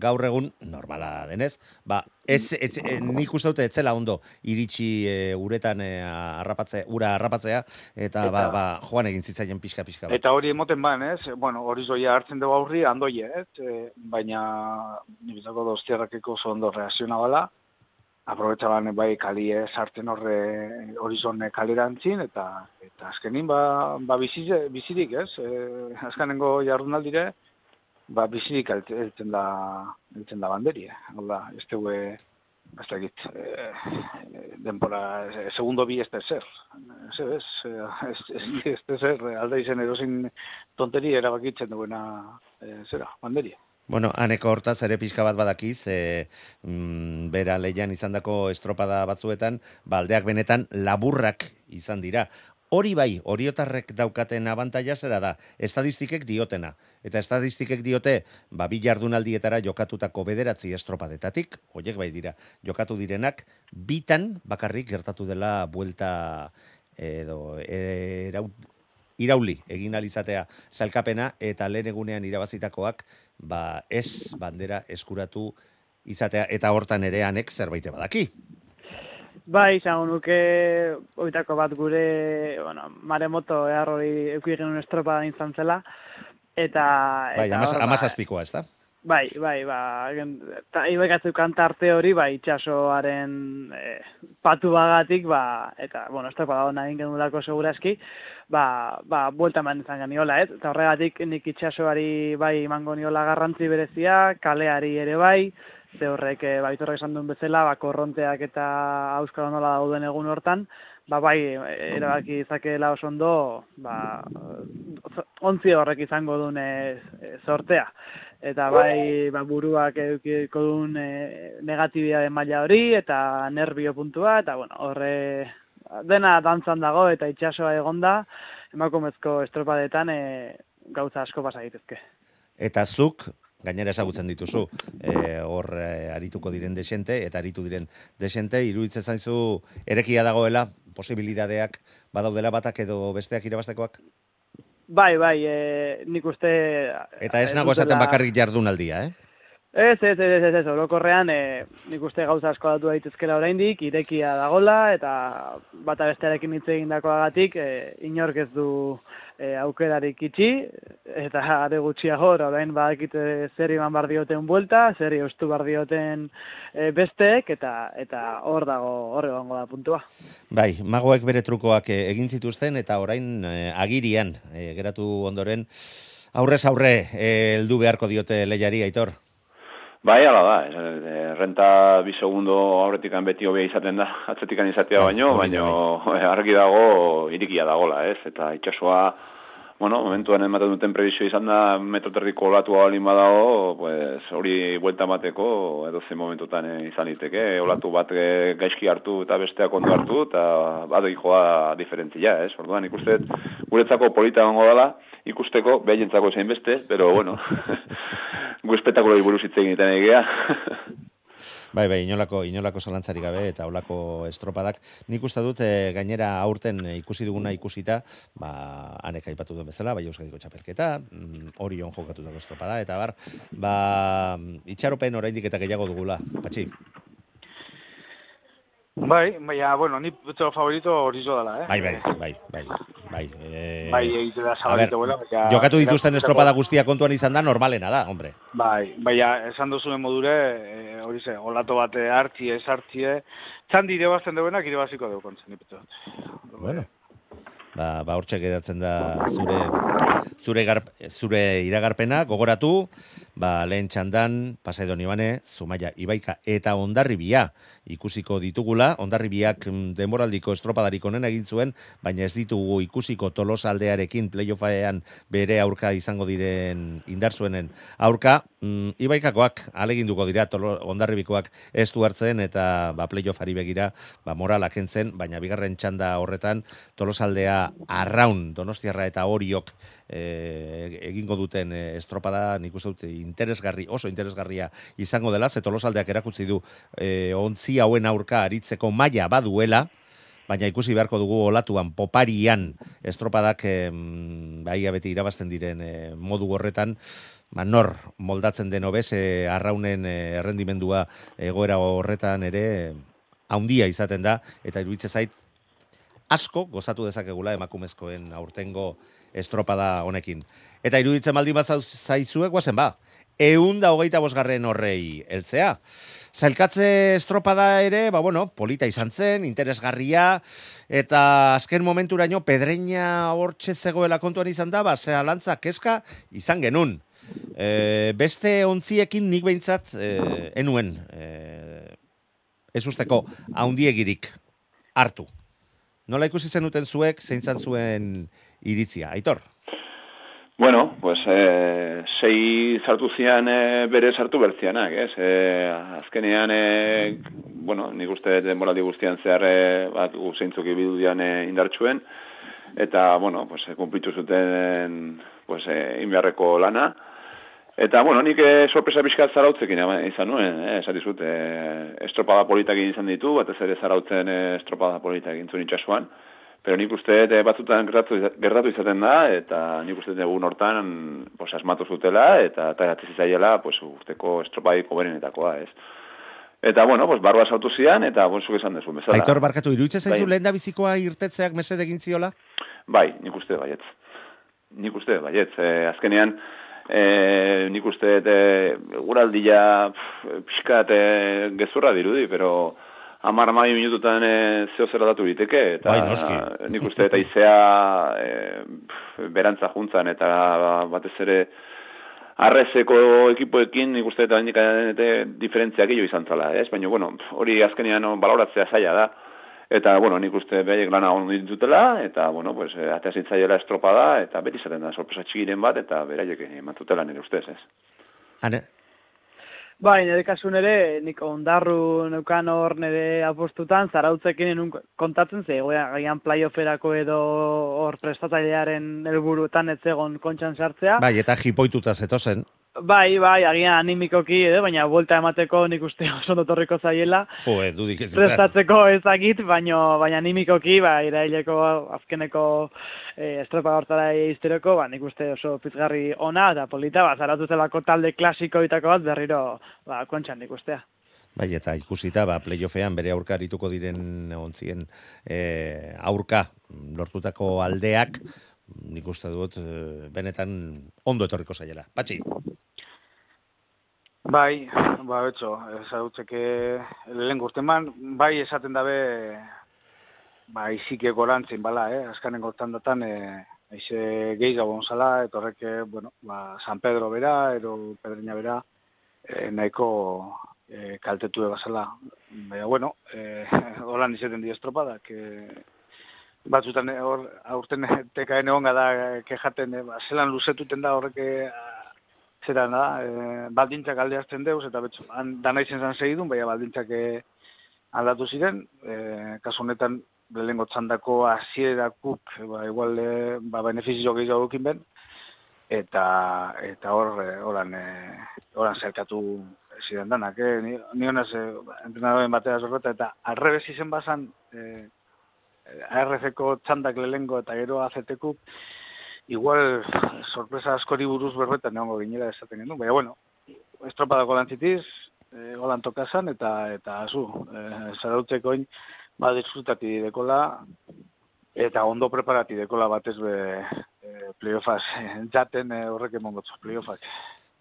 gaur egun, normala denez, ba, Ez, ez, ez, nik uste dute etzela ondo iritsi e, uretan e, arrapatze, ura arrapatzea, eta, ba, ba, joan egin zitzaien pixka pixka Eta hori emoten ban, ez? Bueno, hori zoia hartzen dugu aurri, andoie, ez? E, baina, nibizako doztiarrakeko oso ondo reaziona bala, aprobetxaban bai kali ez hartzen horre horizon kalerantzin, eta, eta azkenin, ba, ba bizirik, ez? E, azkenengo jardunaldire, ba, bizirik eltzen da, eltzen da banderi. Hau da, ez dugu, ez da egit, e, denpora, segundo bi ez da zer. Ez ez, ez, ez da zer, alda izen erosin tonteri erabakitzen duena, e, zera, banderi. Bueno, aneko hortaz ere pixka bat badakiz, e, mm, bera leian izandako estropada batzuetan, baldeak benetan laburrak izan dira. Hori bai, oriotarrek daukaten abantaia zera da, estadistikek diotena. Eta estadistikek diote, ba, bi jardunaldietara jokatutako bederatzi estropadetatik, hoiek bai dira, jokatu direnak, bitan bakarrik gertatu dela buelta edo erau, irauli egin alizatea salkapena eta lehen egunean irabazitakoak ba, ez bandera eskuratu izatea eta hortan ere anek zerbait badaki. Bai, izango nuke oitako bat gure, bueno, maremoto ehar hori euki genuen estropa da zela, eta... Bai, eta amaz, amazazpikoa, ez da? Bai, bai, ba, ta ibekatzu kantarte hori, ba, itxasoaren e, patu bagatik, ba, eta, bueno, ez da da egin genulako segurazki, ba, ba, buelta eman izan geniola, ez? Eta horregatik nik itxasoari bai emango niola garrantzi berezia, kaleari ere bai, ze horrek, e, baitorrek esan duen bezala, ba, korronteak eta auskalo nola dauden egun hortan, ba, bai, e, erabaki izakeela oso ondo, ba, ontzi horrek izango duen e, sortea eta bai ba, buruak edukiko duen e, negatibidade maila hori eta nervio puntua eta bueno, horre dena dantzan dago eta itxasoa egonda emakumezko estropadetan e, gauza asko pasa daitezke. Eta zuk, gainera ezagutzen dituzu, e, hor e, arituko diren desente, eta aritu diren desente, iruditzen zaizu erekia dagoela, posibilidadeak badaudela batak edo besteak irabaztekoak? Bai, bai, e, nik uste... Eta ez nago esaten bakarrik jardunaldia, eh? Ez, ez, ez, ez, ez, orokorrean e, nik uste gauza asko datu daitezkela oraindik, irekia dagola, eta bata bestearekin hitz egindakoagatik e, inork ez du e, aukerarik itxi, eta are gutxiago, orain badakite zer iman bar dioten buelta, zer eustu bar dioten e, besteek, eta eta hor dago, hor egongo da puntua. Bai, magoek bere trukoak eh, egin zituzten, eta orain eh, agirian, eh, geratu ondoren, aurrez aurre eh, heldu beharko diote lehiari, aitor. Bai, ala da, e, renta bi segundo aurretikan beti hobea izaten da, atzetikan izatea Bai, baino, baino argi dago irikia dagola, ez? Eta itxasoa, bueno, momentuan ematen duten prebizio izan da, metro terdiko olatu balin badago, pues, hori buelta mateko, edo zen momentutan eh, izan liteke, olatu bat eh, gaizki hartu eta besteak ondo hartu, eta bado joa diferentzia, ez? Orduan, ikusten, guretzako polita gongo dela, ikusteko, behientzako zein beste, pero bueno, gu espetakuloi buruz hitz egiten egea. Bai, bai, inolako, inolako zalantzari gabe eta olako estropadak. Nik uste dut eh, gainera aurten ikusi duguna ikusita, ba, hanek aipatu duen bezala, bai Euskadiko txapelketa, mm, Orion jokatutako estropada, eta bar, ba, itxaropen oraindik eta gehiago dugula, patxi. Bai, baina, bueno, ni betxo favorito horizo dela, eh? Bai, bai, bai, bai, bai. Eh, Bai, egite da a ber, zabalito, bueno, baina... jokatu dituzten estropada guztia kontuan izan da, normalena da, hombre. Bai, baina, esan duzuen modure, e, hori ze, olato bate hartzie, ez hartzie, txandi irebazten duenak irebaziko deu kontzen, nipetu. Bueno. Ba, ba hortxe geratzen da zure zure, gar, zure iragarpena, gogoratu, ba, lehen txandan, Pasaidon Ibane, Zumaia Ibaika eta Ondarribia ikusiko ditugula, Ondarribiak mm, denboraldiko estropadarik onena egin zuen, baina ez ditugu ikusiko tolosaldearekin playoffaean bere aurka izango diren indarzuenen aurka, mm, Ibaikakoak aleginduko dira tolo, Ondarribikoak ez du hartzen eta ba, playoffari begira ba, morala kentzen, baina bigarren txanda horretan tolosaldea arraun donostiarra eta horiok e, egingo duten e, estropada nik uste dut interesgarri, oso interesgarria izango dela, ze tolosaldeak erakutsi du e, ontzi hauen aurka aritzeko maila baduela, baina ikusi beharko dugu olatuan poparian estropadak em, bai beti irabazten diren e, modu horretan, ba, nor moldatzen den hobez e, arraunen errendimendua egoera horretan ere haundia izaten da, eta iruditze zait asko gozatu dezakegula emakumezkoen aurtengo estropada honekin. Eta iruditzen baldin bat zaizue, guazen ba, eun da hogeita bosgarren horrei heltzea. Zailkatze estropada ere, ba bueno, polita izan zen, interesgarria, eta azken momenturaino pedreina hortxe zegoela kontuan izan da, ba, zea lantza keska izan genun. E, beste ontziekin nik behintzat e, enuen, e, ez usteko, haundiegirik hartu. Nola ikusi zenuten zuek, zeintzan zuen iritzia, Aitor? Bueno, pues eh, sei sartu zian eh, bere sartu bertzianak, ez? Eh, azkenean, eh, bueno, nik uste denboraldi guztian zehar eh, bat zeintzuk ibidudian eh, indartsuen, eta, bueno, pues, kumplitu zuten pues, eh, inbiarreko lana, Eta, bueno, nik eh, sorpresa pixkat zarautzekin ama- izan nuen, eh, esati zut, eh, estropada politak egin izan ditu, batez ere zarautzen eh, estropada politak egin zuen itxasuan, pero nik uste eh, batzutan gertatu, gertatu izaten da, eta nik uste egun hortan, pues, asmatu zutela, eta eta zaiela, pues, urteko estropadiko berenetakoa, ez. Eta, bueno, pues, barba sautu zian, eta, bon, zuk esan dezu, bezala. Aitor, barkatu, iruditzen zaizu Bai. lehen da bizikoa irtetzeak mesede egin ziola? Bai, nik uste baietz. Nik uste baietz. E, azkenean, e, nik uste e, guraldia pixkat e, gezurra dirudi, pero amar amai minututan e, zeo zer datu diteke, eta Bai, nik uste dut aizea e, berantza juntzan, eta batez ere arrezeko ekipoekin nik uste handik e, diferentziak gehiago izan zala, ez? Baina, bueno, hori azkenean baloratzea zaila da, eta, bueno, nik uste behaiek lana hon ditutela, eta, bueno, pues, e, atea zintzaiela estropada, eta beti zaten da sorpresa txikiren bat, eta beraiek ematutela nire ustez, ez? Hane, Bai, nire kasun ere, nik ondarru neukan hor nire apostutan, zarautzekin enun kontatzen ze, goia, gaian playofferako edo hor prestatzailearen helburuetan ez egon kontxan sartzea. bai, eta jipoituta zetozen. Bai, bai, agian animikoki edo, baina buelta emateko nik uste oso ondo torriko zaiela. Jo, eh, dudik ez. Prestatzeko ezagit, baina baina animikoki, ba, iraileko azkeneko e, estropa hortara izteroko, ba, nik uste oso pizgarri ona, eta polita, ba, zaratu talde klasikoitako bat berriro, ba, kontxan nik ustea. Bai, eta ikusita, ba, playoffean bere aurka arituko diren ontzien e, aurka lortutako aldeak, nik uste dut, e, benetan ondo etorriko zaiela. Patxi, Bai, ba, betxo, ezagutzeke lehen gurteman, bai esaten dabe, ba, izike gorantzin, bala, eh? azkanen gortan datan, e, aize gehi gabon zala, eta horrek, eh, bueno, ba, San Pedro bera, ero Pedreña bera, e, nahiko e, kaltetu ebazala. Baina, bueno, e, holan izaten di estropadak, e, batzutan eh, hor aurten tekaen egon da eh, kejaten e, ba, zelan luzetuten da horrek eh, zera da, e, baldintzak alde hartzen deuz, eta betzu, han, dana izen zan segidun, baina baldintzak e, aldatu ziren, e, kasu honetan lehengo txandako hasierakuk ba, igual, e, ba, benefizio gehiago dukin ben, eta eta hor, e, horan, e, horan zerkatu ziren danak, eh? ni, ni honez, e, entrenadoren batera zorreta, eta arrebez izen bazan, e, ARF-ko txandak lehengo eta gero azetekuk, igual sorpresa askori buruz berbetan egongo ginela esaten genuen, baina bueno, estropada golantzitiz, e, golan tokasan, eta eta azu, e, zarautzeko oin, ba, disfrutati dekola, eta ondo preparati dekola batez be e, playoffaz, jaten e, horrek emongotzu, playoffak.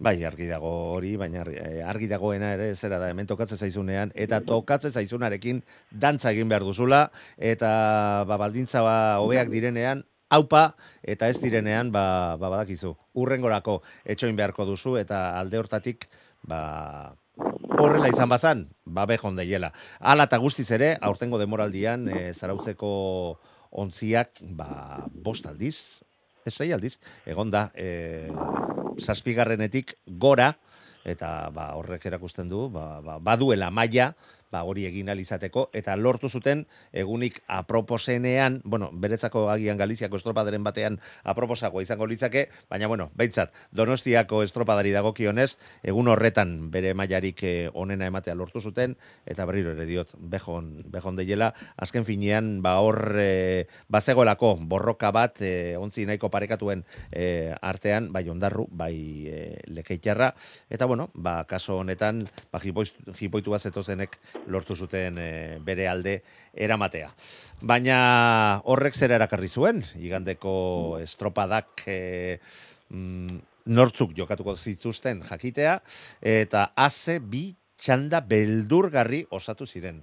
Bai, argi dago hori, baina eh, argi dagoena ere zera da, hemen tokatzen zaizunean, eta tokatzen zaizunarekin dantza egin behar duzula, eta ba, baldintza ba, hobeak direnean, haupa, eta ez direnean, ba, ba badakizu, urrengorako etxoin beharko duzu, eta alde hortatik, ba, horrela izan bazan, ba behon deiela. Hala eta guztiz ere, aurtengo demoraldian, e, zarautzeko ontziak, ba, bost aldiz, ez sei aldiz, egon da, e, zazpigarrenetik gora, eta ba, horrek erakusten du, ba, ba, baduela maila, ba, hori egin alizateko, eta lortu zuten egunik aproposenean, bueno, beretzako agian Galiziako estropadaren batean aproposago izango litzake, baina bueno, beintzat Donostiako estropadari dagokionez, egun horretan bere mailarik eh, onena ematea lortu zuten, eta berriro ere diot, bejon, bejon deiela, azken finean, ba hor, e, bazegoelako borroka bat, e, ontzi nahiko parekatuen e, artean, bai ondarru, bai e, lekeitarra, eta bueno, ba, kaso honetan, ba, jipoitu bat zetozenek lortu zuten e, bere alde eramatea. Baina horrek zera erakarri zuen, igandeko estropadak e, mm, nortzuk jokatuko zituzten jakitea, eta haze bi txanda beldurgarri osatu ziren.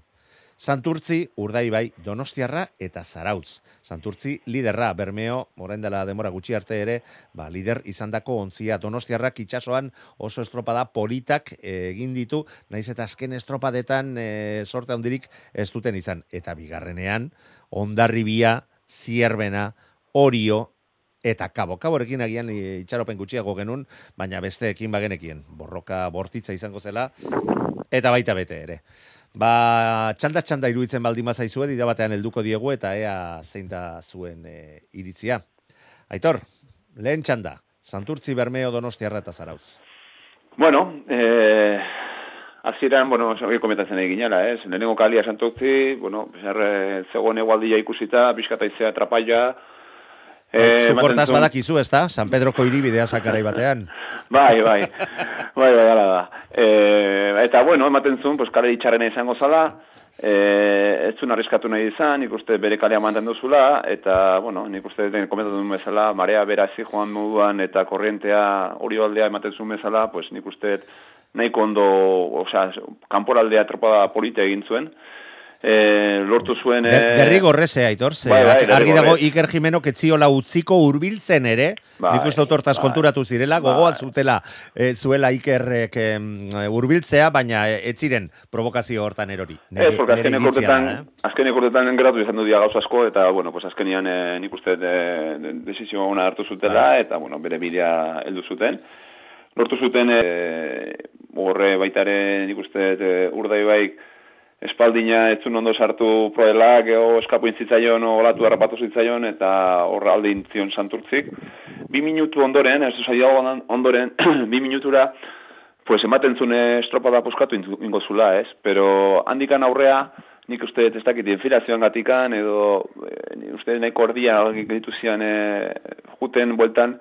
Santurtzi, Urdaibai, Donostiarra eta Zarautz. Santurtzi liderra, Bermeo, orain dela demora gutxi arte ere, ba, lider izandako ontzia Donostiarrak itsasoan oso estropada politak eh, egin ditu, naiz eta azken estropadetan e, sorte handirik ez duten izan. Eta bigarrenean, ondarribia, zierbena, orio, eta kabo. Kaborekin agian e, itxaropen gutxiago genuen, baina besteekin bagenekien. Borroka bortitza izango zela, eta baita bete ere. Ba, txanda txanda iruditzen baldin bazaizue, dida batean helduko diegu eta ea zein da zuen e, iritzia. Aitor, lehen txanda, Santurtzi Bermeo Donostiarra eta Zarauz. Bueno, eh, hasieran, bueno, hori komentatzen egin ginela, ez? Lehenengo kalia santokzi, bueno, zer, eh, zegoen egualdia ikusita, pixkataizea trapaia, Eh, Zukortaz ematen zuen- badakizu, ezta? San Pedroko hiribidea sakarai batean. Bai, bai. bai, bai, hala da. E, eta bueno, ematen zuen, pues, kale itxarrena izango zala, e, ez zuen arriskatu nahi izan, nik uste bere kalea manten duzula, eta, bueno, nik uste den komentatu duen bezala, marea berazi joan moduan eta korrientea hori aldea ematen zuen bezala, pues nik uste nahiko ondo, osea, kanporaldea tropada polite egin zuen, e, lortu zuen... E... Derrigorrezea, aitor, ze, Bai, bai, argi dago. Iker Jimeno ketziola utziko hurbiltzen ere, Bai, nik uste autortaz bai. konturatu zirela, Bai. gogoa zutela e, zuela Ikerrek hurbiltzea, baina e, ez ziren provokazio hortan erori. Ez, porque azkenek urtetan, eh? azkenek urtetan geratu izan du dia gauza asko, eta, bueno, pues azkenian e, nik uste de, de, desizio ona hartu zutela, Bai. eta, bueno, bere bidea heldu zuten. Lortu zuten, e, horre baitare nik uste e, urdai espaldina ez zuen ondo sartu proela, geho eskapu intzitzaion, olatu harrapatu zitzaion, eta horra alde intzion santurtzik. Bi minutu ondoren, ez zaidago ondoren, bi minutura, pues ematen zune estropada puskatu ingo zula, ez? Pero handikan aurrea, nik uste ez dakit infilazioan gatikan, edo nik uste nahiko erdia gaitu zian eh, juten bueltan,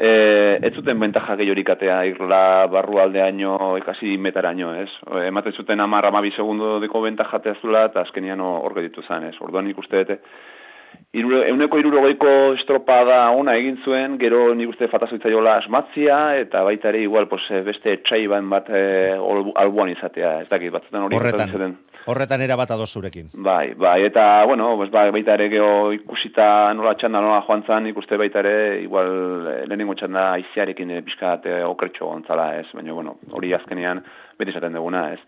eh, ez zuten bentaja gehiorik atea irla barru aldeaino ikasi metaraino, ez? Eh, Ematen zuten amar amabi segundo deko bentaja atea eta azkenian hor geditu zen, ez? Orduan nik uste dute, Iru, euneko irurogeiko estropada ona egin zuen, gero nik uste fatazoitzaiola asmatzia, eta baita ere igual pues, eh, beste etxai ban bat ol- alboan izatea, ez dakit, batzutan hori ziren. Horretan era bat ados zurekin. Bai, bai, eta, bueno, pues, bai, baita ere geho ikusita nola txanda nola joan zan, ikuste baita ere, igual, eh, lehenengo txanda aiziarekin eh, pixkat eh, okertxo gontzala, ez, baina, bueno, hori azkenean beti esaten duguna, ez.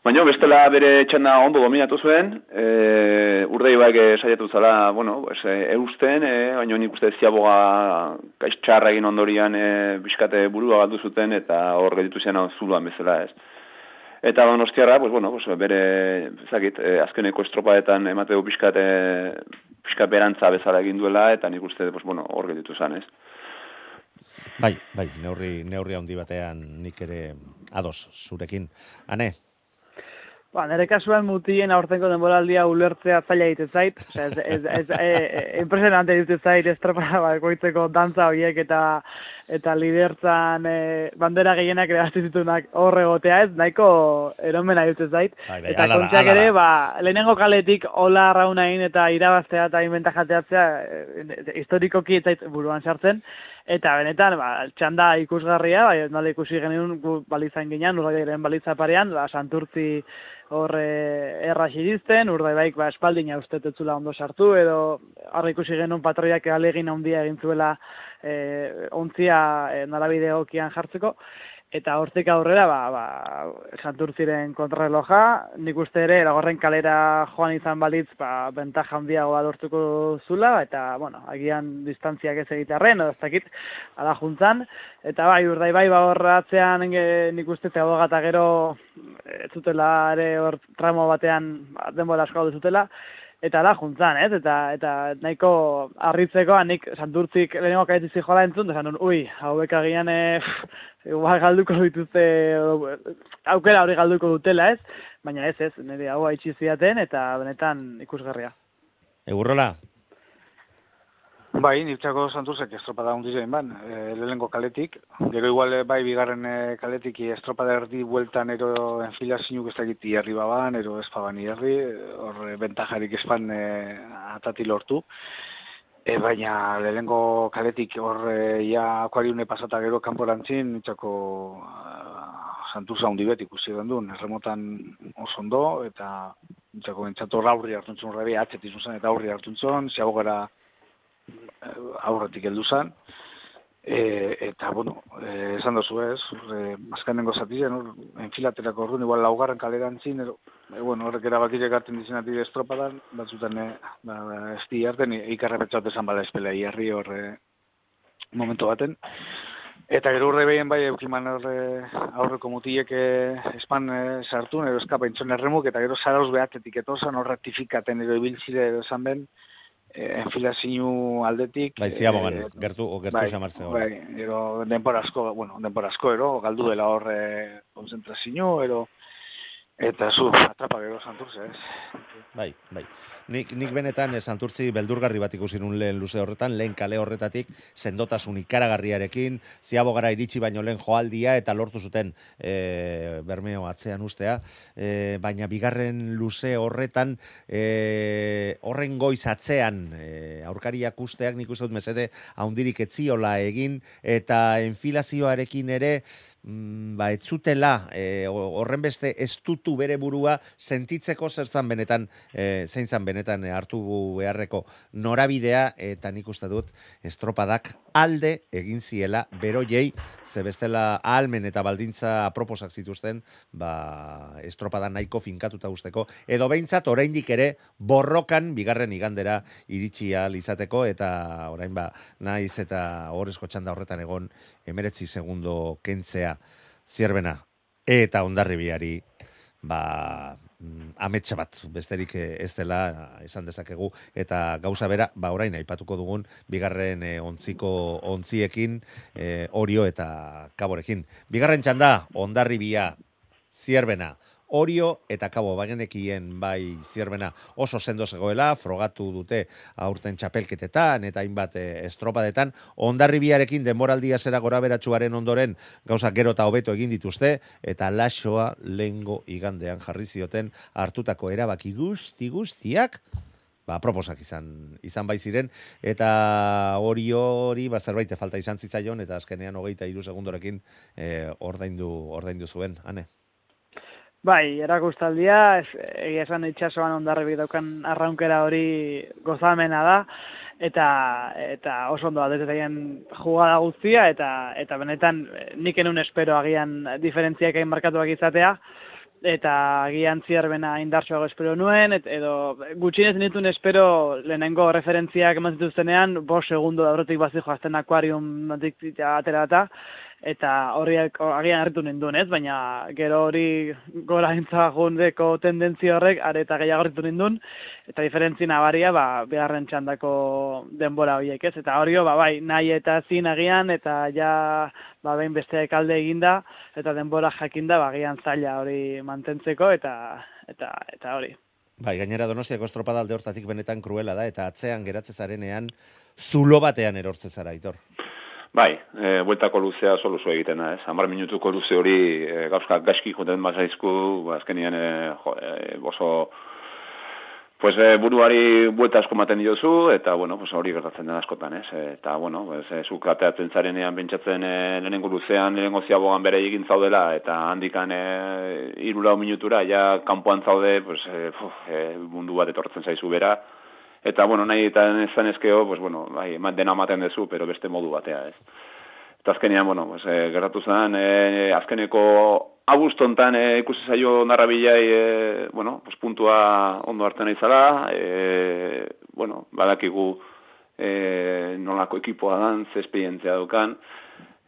Baina bestela bere txanda ondo dominatu zuen, e, urdei baik saiatu zala, bueno, pues, e, eusten, e, baina nik uste ziaboga kaixtxarra egin ondorian e, biskate burua galdu zuten, eta hor gelditu zen hau zuluan bezala ez. Eta donostiarra, pues, bueno, pues, bere, ezakit, e, azkeneko estropaetan emateu pixkat, e, pixkat berantza bezala egin duela, eta nik uste, pues, bueno, hor gelditu zen, ez. Bai, bai, neurri, neurri handi batean nik ere ados zurekin. Ane, Ba, nire kasuan mutien aurtenko denboraldia ulertzea zaila egiten zait. Osea, ez, ez, ez, e, impresionante egiten zait estropada bakoitzeko dantza horiek eta eta lidertzan e, bandera gehienak ere hasi zitunak hor egotea ez, nahiko eromena egiten zait. Bai, bai, eta kontxak hala ere, ba, lehenengo kaletik hola arrauna egin eta irabaztea eta inventajateatzea e, historikoki ez zait buruan sartzen. Eta benetan, ba, txanda ikusgarria, bai, nola ikusi genuen gu balizan ginean, urdaigaren baliza parean, ba, santurtzi hor e, erra xirizten, urdaibaik ba, espaldina uste tetzula ondo sartu, edo harra ikusi genuen patroiak alegin handia egin zuela e, ontzia e, norabide egokian jartzeko, eta hortik aurrera, ba, ba, santurtziren kontrarreloja, nik uste ere, lagorren kalera joan izan balitz, ba, bentaja handiagoa lortuko zula, eta, bueno, agian distantziak ez egitearren, edo ez dakit, ala juntzan, eta bai, urdai bai, ba, horratzean nik uste eta gero, ez zutela ere hor tramo batean ba, denbora asko zutela, eta da juntzan, ez? Eta, eta nahiko harritzeko, nik santurtzik lehenengo kaetzi jola entzun, da zanun, ui, hauek agian, e, igual galduko dituzte, aukera hori galduko dutela, ez? Baina ez, ez, nire hau haitsi zidaten, eta benetan ikusgarria. egurrola, Bai, nirtxako santurzek estropada hundi zen, ban, e, lehenengo kaletik. Gero igual eh, bai bigarren e, kaletik estropada erdi bueltan ero enfilazinuk ez dakit iarri baban, ero espaban iarri, eh, hor e, bentajarik espan e, atati lortu. E, baina lehenengo kaletik hor e, ia akuariune pasata gero kanporantzin, nirtxako uh, santurza hundi bet ikusi duen erremotan oso ondo, eta nirtxako bentsatu aurri hartuntzun rebi, atzetizun zen eta aurri hartuntzun, ziago gara eh, aurretik heldu zen. E, eta, bueno, e, esan dozu ez, e, azkenengo zatien, hor, enfilaterako orduan, igual laugarren kalerantzin, ero, e, bueno, horrek erabakirek hartzen dizenati estropadan, batzutan, e, ba, ba, ez di harten, ikarra betxat esan bala espela iarri hor e, momentu baten. Eta gero urre behien bai, eukiman horre aurreko mutiek e, espan e, sartu, ero eskapa intzon erremuk, eta gero zarauz behatetik etosan, hor ratifikaten ero ibiltzire edo esan ben, e, enfilazinu aldetik. bai, ziabogan, e, gertu, o gertu bai, xamartze bai, ero denbora asko, bueno, denbora asko, ero, galdu dela hor e, konzentrazio, ero, Eta zu, atrapa gero santurze, ez? Bai, bai. Nik, nik benetan eh, santurtzi beldurgarri bat ikusi nun lehen luze horretan, lehen kale horretatik, sendotasun ikaragarriarekin, ziabogara iritsi baino lehen joaldia eta lortu zuten e, bermeo atzean ustea, e, baina bigarren luze horretan, e, horren goiz atzean, e, aurkariak usteak nik uste dut mesede haundirik etziola egin, eta enfilazioarekin ere, mm, ba, etzutela, e, horren beste estutu bere burua sentitzeko zertzan benetan, e, zeintzan benetan, hartu beharreko norabidea eta nik uste dut estropadak alde egin ziela bero jei, ze bestela almen eta baldintza aproposak zituzten, ba, estropada nahiko finkatuta usteko, edo behintzat oraindik ere borrokan bigarren igandera iritsia izateko eta orain ba, naiz eta horrezko txanda horretan egon emeretzi segundo kentzea. Zierbena eta ondarribiari ba, Mm, ametsa bat besterik eh, ez dela esan dezakegu. Eta gauza bera ba orain aipatuko dugun bigarren e, ontziko ontziekin e, orio eta kaborekin. Bigarren txanda ondarribia. Zierbena Orio eta Kabo bagenekien bai zierbena oso sendo zegoela, frogatu dute aurten txapelketetan eta hainbat e, estropadetan, ondarribiarekin demoraldia zera gora beratxuaren ondoren gauza gero eta hobeto egin dituzte, eta lasoa lengo igandean jarri zioten hartutako erabaki guzti guztiak, ba, proposak izan, izan bai ziren, eta hori hori, ba, zerbait falta izan zitzaion, eta azkenean hogeita iru segundorekin e, ordaindu, ordaindu zuen, ane? Bai, erakustaldia, egia esan itxasoan ondarri daukan arraunkera hori gozamena da, eta eta oso ondo adetetaian jugada guztia, eta eta benetan nik enun espero agian diferentziak egin markatuak izatea, eta agian zierbena indartsuago espero nuen, et, edo gutxinez nituen espero lehenengo referentziak eman zituztenean, bo segundo da horretik bazi joazten akuarium atera eta, eta hori agian hartu ninduen, ez? Baina gero hori gora intzagundeko tendentzio horrek areta gehiago hartu ninduen, eta diferentzi nabaria, ba, beharren txandako denbora horiek, ez? Eta hori, ba, bai, nahi eta zin agian, eta ja, ba, behin beste kalde eginda, eta denbora jakinda, ba, agian zaila hori mantentzeko, eta, eta, eta hori. Bai, gainera donostiako estropada alde hortatik benetan kruela da, eta atzean geratzezarenean zulo batean erortzezara, itor. Bai, e, bueltako luzea soluzu egiten da, ez? Hamar minutuko luze hori e, gauzka gaizki joten bazaizku, ba, azkenien e, jo, e, oso pues, e, buruari buelta asko maten diozu, eta, bueno, pues, hori gertatzen den askotan, ez? Eta, bueno, pues, e, zu kateatzen zarenean bentsatzen e, lehenengo luzean, lehenengo ziabogan bere egin zaudela, eta handikan e, irulau minutura, ja, kanpoan zaude, pues, e, e, mundu bat etortzen zaizu bera, Eta, bueno, nahi eta ezan ezkeo, pues, bueno, bai, dena maten dezu, pero beste modu batea, ez. Eta azkenean, bueno, pues, e, gertatu zen, e, azkeneko abustontan e, ikusi zaio narrabilai, e, bueno, pues, puntua ondo hartzen nahi zara, e, bueno, badakigu e, nolako ekipoa dan, ze esperientzia dukan,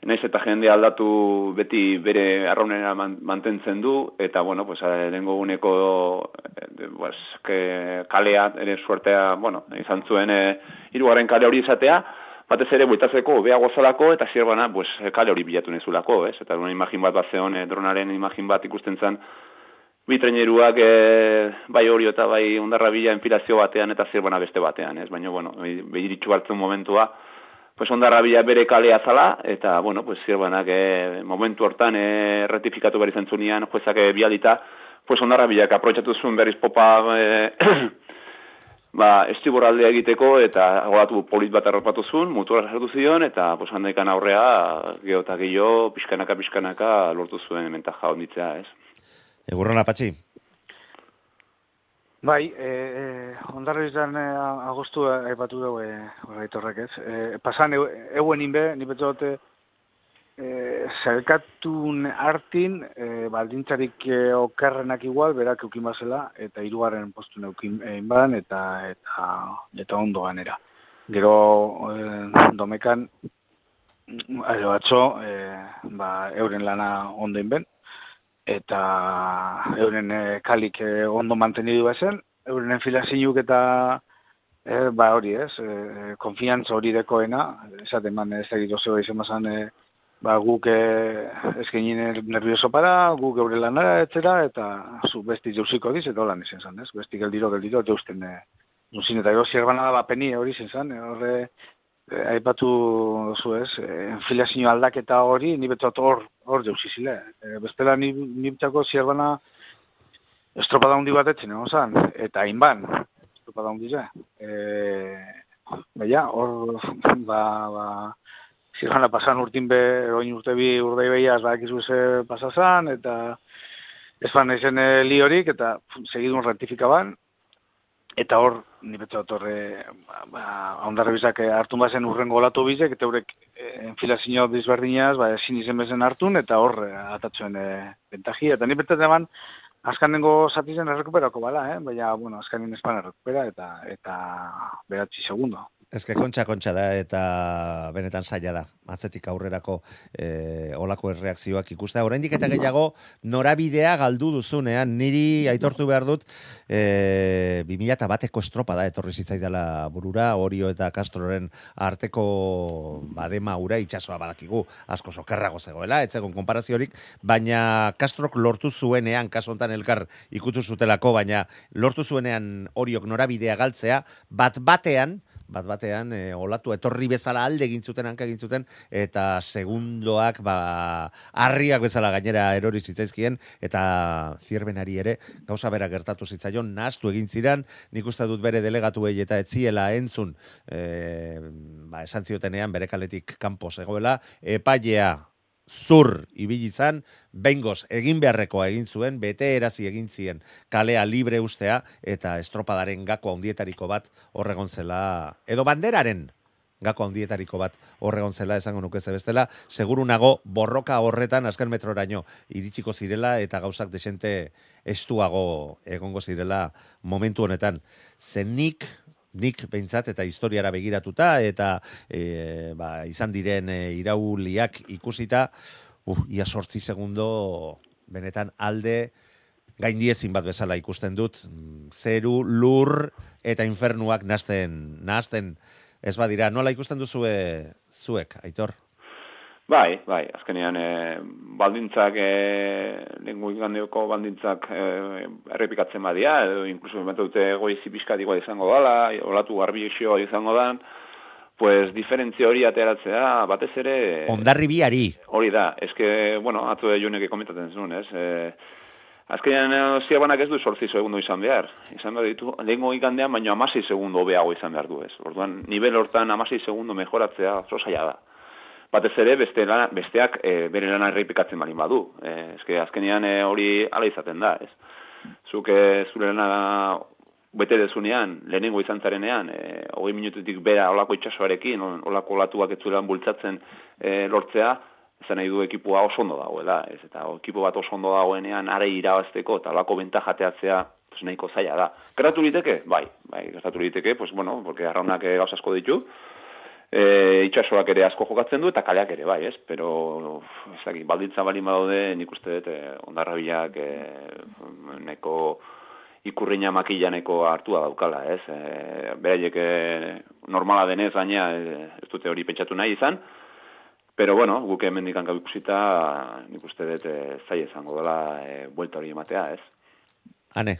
Naiz eta jende aldatu beti bere arraunera mantentzen du, eta, bueno, pues, dengo uneko eh, pues, que kalea, ere suertea, bueno, izan zuen e, irugarren kale hori izatea, batez ere bueltatzeko bea gozalako, eta zirbana, pues, kale hori bilatu nezulako, ez? Eta duen imagin bat bat zeon, e, dronaren imagin bat ikusten zen, bitreneruak e, bai hori eta bai ondarra bila enfilazio batean eta zirbana beste batean, ez? Baina, bueno, behiritxu hartzen momentua, pues ondarrabia bere kalea zala, eta, bueno, pues zirbanak e, momentu hortan e, ratifikatu behar izan zunian, juezak e, bialita, pues ondarrabiak aproitxatu zuen berriz popa e, ba, estiboraldea egiteko, eta golatu polit bat arropatu zuen, mutura sartu zion, eta pues handekan aurrea, geotak gehiago, pixkanaka, pixkanaka, lortu zuen mentaja onditzea, ez. Egurran apatxi? Bai, e, e, ondarri izan e, agostu aipatu dugu e, horretorrek ez. E, pasan euen inbe, nipetzote, e, zelkatun hartin, e, baldintzarik e, okerrenak igual, berak eukin bazela, eta hirugarren postu neukin egin badan, eta, eta, eta ondo ganera. Gero, e, domekan, aio batzo, e, ba, euren lana ondo inben, eta euren e, kalik e, ondo mantenidu ezen, euren enfilazinuk eta e, ba hori ez, e, konfiantza hori dekoena, esaten man ez egit oso izan bazan e, ba, guk e, eskenien nervioso para, guk geure lanara, etzera, eta zu besti jauziko diz, eta holan izan zan, ez? Besti geldiro, geldiro, jausten, e, nuzin, eta gero zierbana da bapeni hori izan zan, horre, aipatu zu ez, e, enfilazio aldaketa hori, ni betot hor, hor jauzizile. E, bestela, ni, ni betako zierbana estropada handi bat etzen, zan, eta hainban, estropada handi ze. E, baina, hor, ba, ba, zirjana pasan urtin be, oin urte bi urdei behiaz, ba, ekizu ze pasazan, eta ez fan ezen li horik, eta segidun rectifikaban, eta hor, ni beto torre, ba, ba, ondarre bizak eh, hartun bazen urrengo olatu bizek, eta horrek e, enfilazio dizberdinaz, ba, ezin izen bezen hartun, eta hor, e, atatzen e, bentaji, eta ni beto eman, azkanengo zatizen errekuperako bala, eh? baina, bueno, azkanen espan errekupera, eta, eta beratzi segundo. Ez que kontxa kontxa da eta benetan zaila da. Atzetik aurrerako e, olako erreakzioak ikuste. Oraindik eta gehiago norabidea galdu duzunean. Niri aitortu behar dut e, 2000 eta bateko estropa da etorri zitzaidala burura. Orio eta Castroren arteko badema ura itxasoa badakigu. Asko sokerrago zegoela, etzegon konparaziorik. Baina Castrok lortu zuenean, kasu honetan elkar ikutu zutelako, baina lortu zuenean Oriok norabidea galtzea, bat batean, bat batean e, olatu etorri bezala alde egin zuten hanka egin zuten eta segundoak ba harriak bezala gainera erori zitzaizkien eta zierbenari ere gauza bera gertatu zitzaion nahastu egin ziran nik uste dut bere delegatuei eta etziela entzun e, ba esan ziotenean bere kaletik kanpo zegoela. Epailea zur ibili izan, bengoz egin beharrekoa egin zuen, bete erazi egin zien kalea libre ustea, eta estropadaren gako handietariko bat horregon zela, edo banderaren gako handietariko bat horregon zela, esango nuke bestela, seguru nago borroka horretan azken metroraino iritsiko zirela, eta gauzak desente estuago egongo zirela momentu honetan. Zenik, nik behintzat eta historiara begiratuta eta e, ba, izan diren e, irauliak ikusita, uh, ia sortzi segundo benetan alde gaindiezin bat bezala ikusten dut, zeru, lur eta infernuak nazten, nazten ez badira, nola ikusten duzu zuek, aitor? Bai, bai, azkenean e, baldintzak, e, lengu ikandeoko baldintzak e, errepikatzen badia, edo inkluso emetu dute goizi pixkatikoa izango dala, olatu garbi izango dan, pues diferentzia hori ateratzea, batez ere... Ondarri biari. Hori da, eske, bueno, atu da jonek komentatzen zuen, ez? E, azkenean ziabanak ez du sortzi segundo izan behar. Izan behar ditu, lehenko ikandean, baina amasi segundo behago izan behar du, ez? Orduan, nivel hortan amasi segundo mejoratzea, oso da batez ere beste lana, besteak e, bere lana errepikatzen balin badu. E, eske azkenean e, hori ala izaten da, ez. Zuk e, zure lana bete dezunean, lehenengo izan zarenean, e, hogei minututik bera olako itxasoarekin, olako olatuak etzuelan bultzatzen e, lortzea, ezan nahi du ekipua oso ondo dagoela, ez, eta ekipo bat oso ondo dagoenean, are irabazteko, eta olako bentajateatzea, pues nahiko zaila da. Gertatu liteke? Bai, bai, gertatu liteke, pues bueno, porque arraunak gauz asko ditu, e, itxasoak ere asko jokatzen du eta kaleak ere bai, ez? Pero ezagik, balditza bali badaude, nik uste dut, e, ondarra bilak e, neko ikurriña makilaneko hartua daukala, ez? E, beraiek e, normala denez baina e, ez dute hori pentsatu nahi izan, pero bueno, guk hemen dikan gau ikusita, nik uste dut e, zai izango dela e, buelta hori ematea, ez? Hane,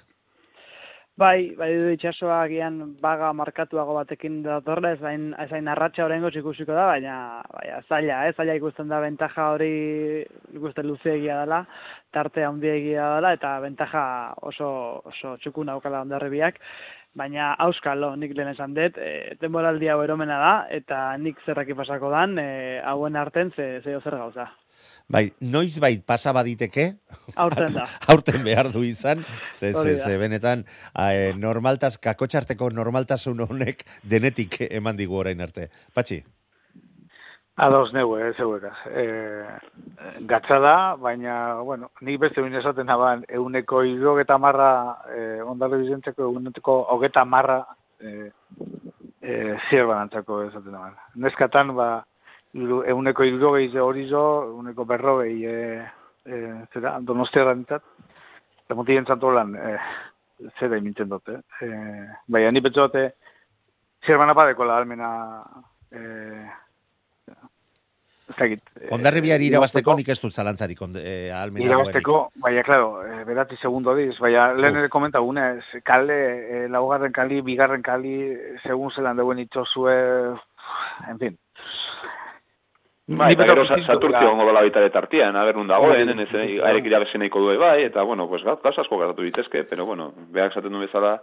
Bai, bai du itxasoa agian baga markatuago batekin datorra, ez hain, ez hain arratxa horrengo ikusiko da, baina bai, zaila, eh? zaila ikusten da bentaja hori ikusten luzeegia dela, tartea handiegia dela, eta bentaja oso, oso txukun aukala ondarribiak, baina auskalo, nik lehen esan dut, e, denboraldi hau eromena da, eta nik zerraki pasako dan, e, hauen arten ze, ze zer gauza. Bai, noiz bai pasa baditeke. Aurten da. Aurten behar du izan. Ze, ze, ze, benetan, e, normaltas, kakotxarteko normaltasun honek denetik eman digu orain arte. Patxi? Ados neu, ez zeuekaz. E, gatsa da, baina, bueno, nik beste bine esaten naban, euneko irrogeta marra, e, ondale bizentzeko euneko hogeta marra, e, e, zierban antzako esaten naban. Neskatan, ba, euneko irrogei ze hori zo, euneko berrogei e, e, zera, donostia da nintzat, eta muti jentzatu lan, e, zera imintzen dute. E, bai, ni betzu zer bana padeko la almena e, ezagit. Ondarribiari eh, irabazteko nik ez dut zalantzarik onde, eh, ahalmena Irabazteko, baina, claro, eh, beratzi segundo diz, baina lehen ere komenta gunez, kale, eh, laugarren kali, bigarren kali, segun zelan deuen itxosue, en fin. Bai, Ni eta gero Saturtzio dela. ongo dela baita ere tartian, a ber, nun dagoen, Bai, ez, bai. arek irabezen nahiko du bai, eta, bueno, pues, gauz asko gertatu ditezke, pero, bueno, behak esaten du bezala,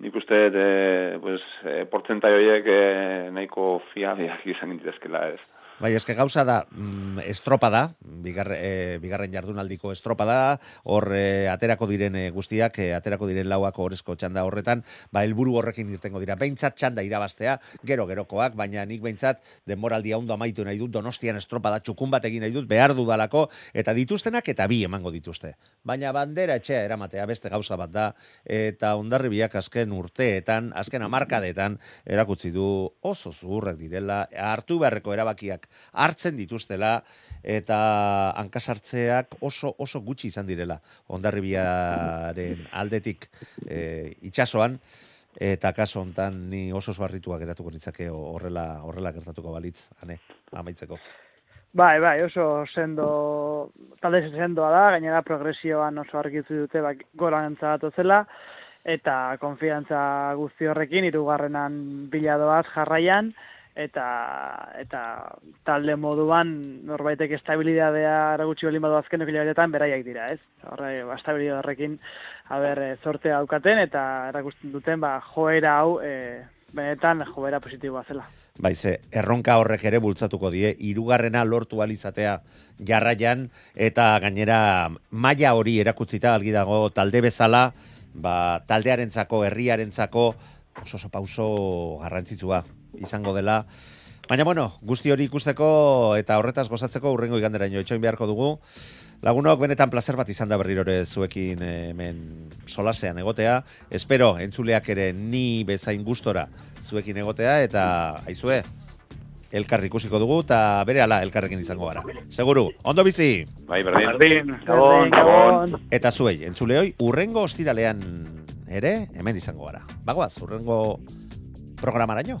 nik uste, e, pues, e, portzentai horiek e, nahiko fiabiak izan ditezkela, ez. Bai, eske gauza da, mm, estropada, bigarre, e, bigarren jardunaldiko estropada, hor e, aterako diren e, guztiak, e, aterako diren lauako orezko txanda horretan, ba, helburu horrekin irtengo dira. Beintzat txanda irabaztea, gero gerokoak, baina nik beintzat denboraldia ondo amaitu nahi dut, donostian estropada txukun bat egin nahi dut, behar dudalako, eta dituztenak eta bi emango dituzte. Baina bandera etxea eramatea beste gauza bat da, eta ondarribiak azken urteetan, azken amarkadetan, erakutsi du oso zuhurrak direla, hartu beharreko erabakiak hartzen dituztela eta hankasartzeak oso oso gutxi izan direla Hondarribiaren aldetik e, itsasoan. Eta kaso hontan ni oso suarrituak geratuko nitzake horrela horrela gertatuko balitz ane amaitzeko. Bai, bai, oso sendo, talde sendoa da, gainera progresioan oso argitzu dute, bak, goran zela, eta konfiantza guzti horrekin, irugarrenan biladoaz jarraian, eta eta talde moduan norbaitek estabilidadea eragutsi baldin badu azkeneko hilabetetan beraiek dira, ez? Horre, ba, estabilidade horrekin haber e, zortea daukaten eta erakusten duten ba joera hau e, benetan joera positiboa zela. Baize, erronka horrek ere bultzatuko die, irugarrena lortu alizatea jarraian, eta gainera maila hori erakutzita algi dago talde bezala, ba, taldearentzako, herriarentzako oso pauso garrantzitsua izango dela. Baina bueno, guzti hori ikusteko eta horretaz gozatzeko urrengo iganderaino itxoin beharko dugu. Lagunok benetan placer bat izan da berrirore zuekin eh, hemen solasean egotea. Espero entzuleak ere ni bezain gustora zuekin egotea eta aizue elkar ikusiko dugu eta bere ala elkarrekin izango gara. Seguru, ondo bizi! Bai, berdin. Berdin, gabon, gabon. Eta zuei, entzuleoi, urrengo ostiralean ere hemen izango gara. Bagoaz, urrengo programaraino.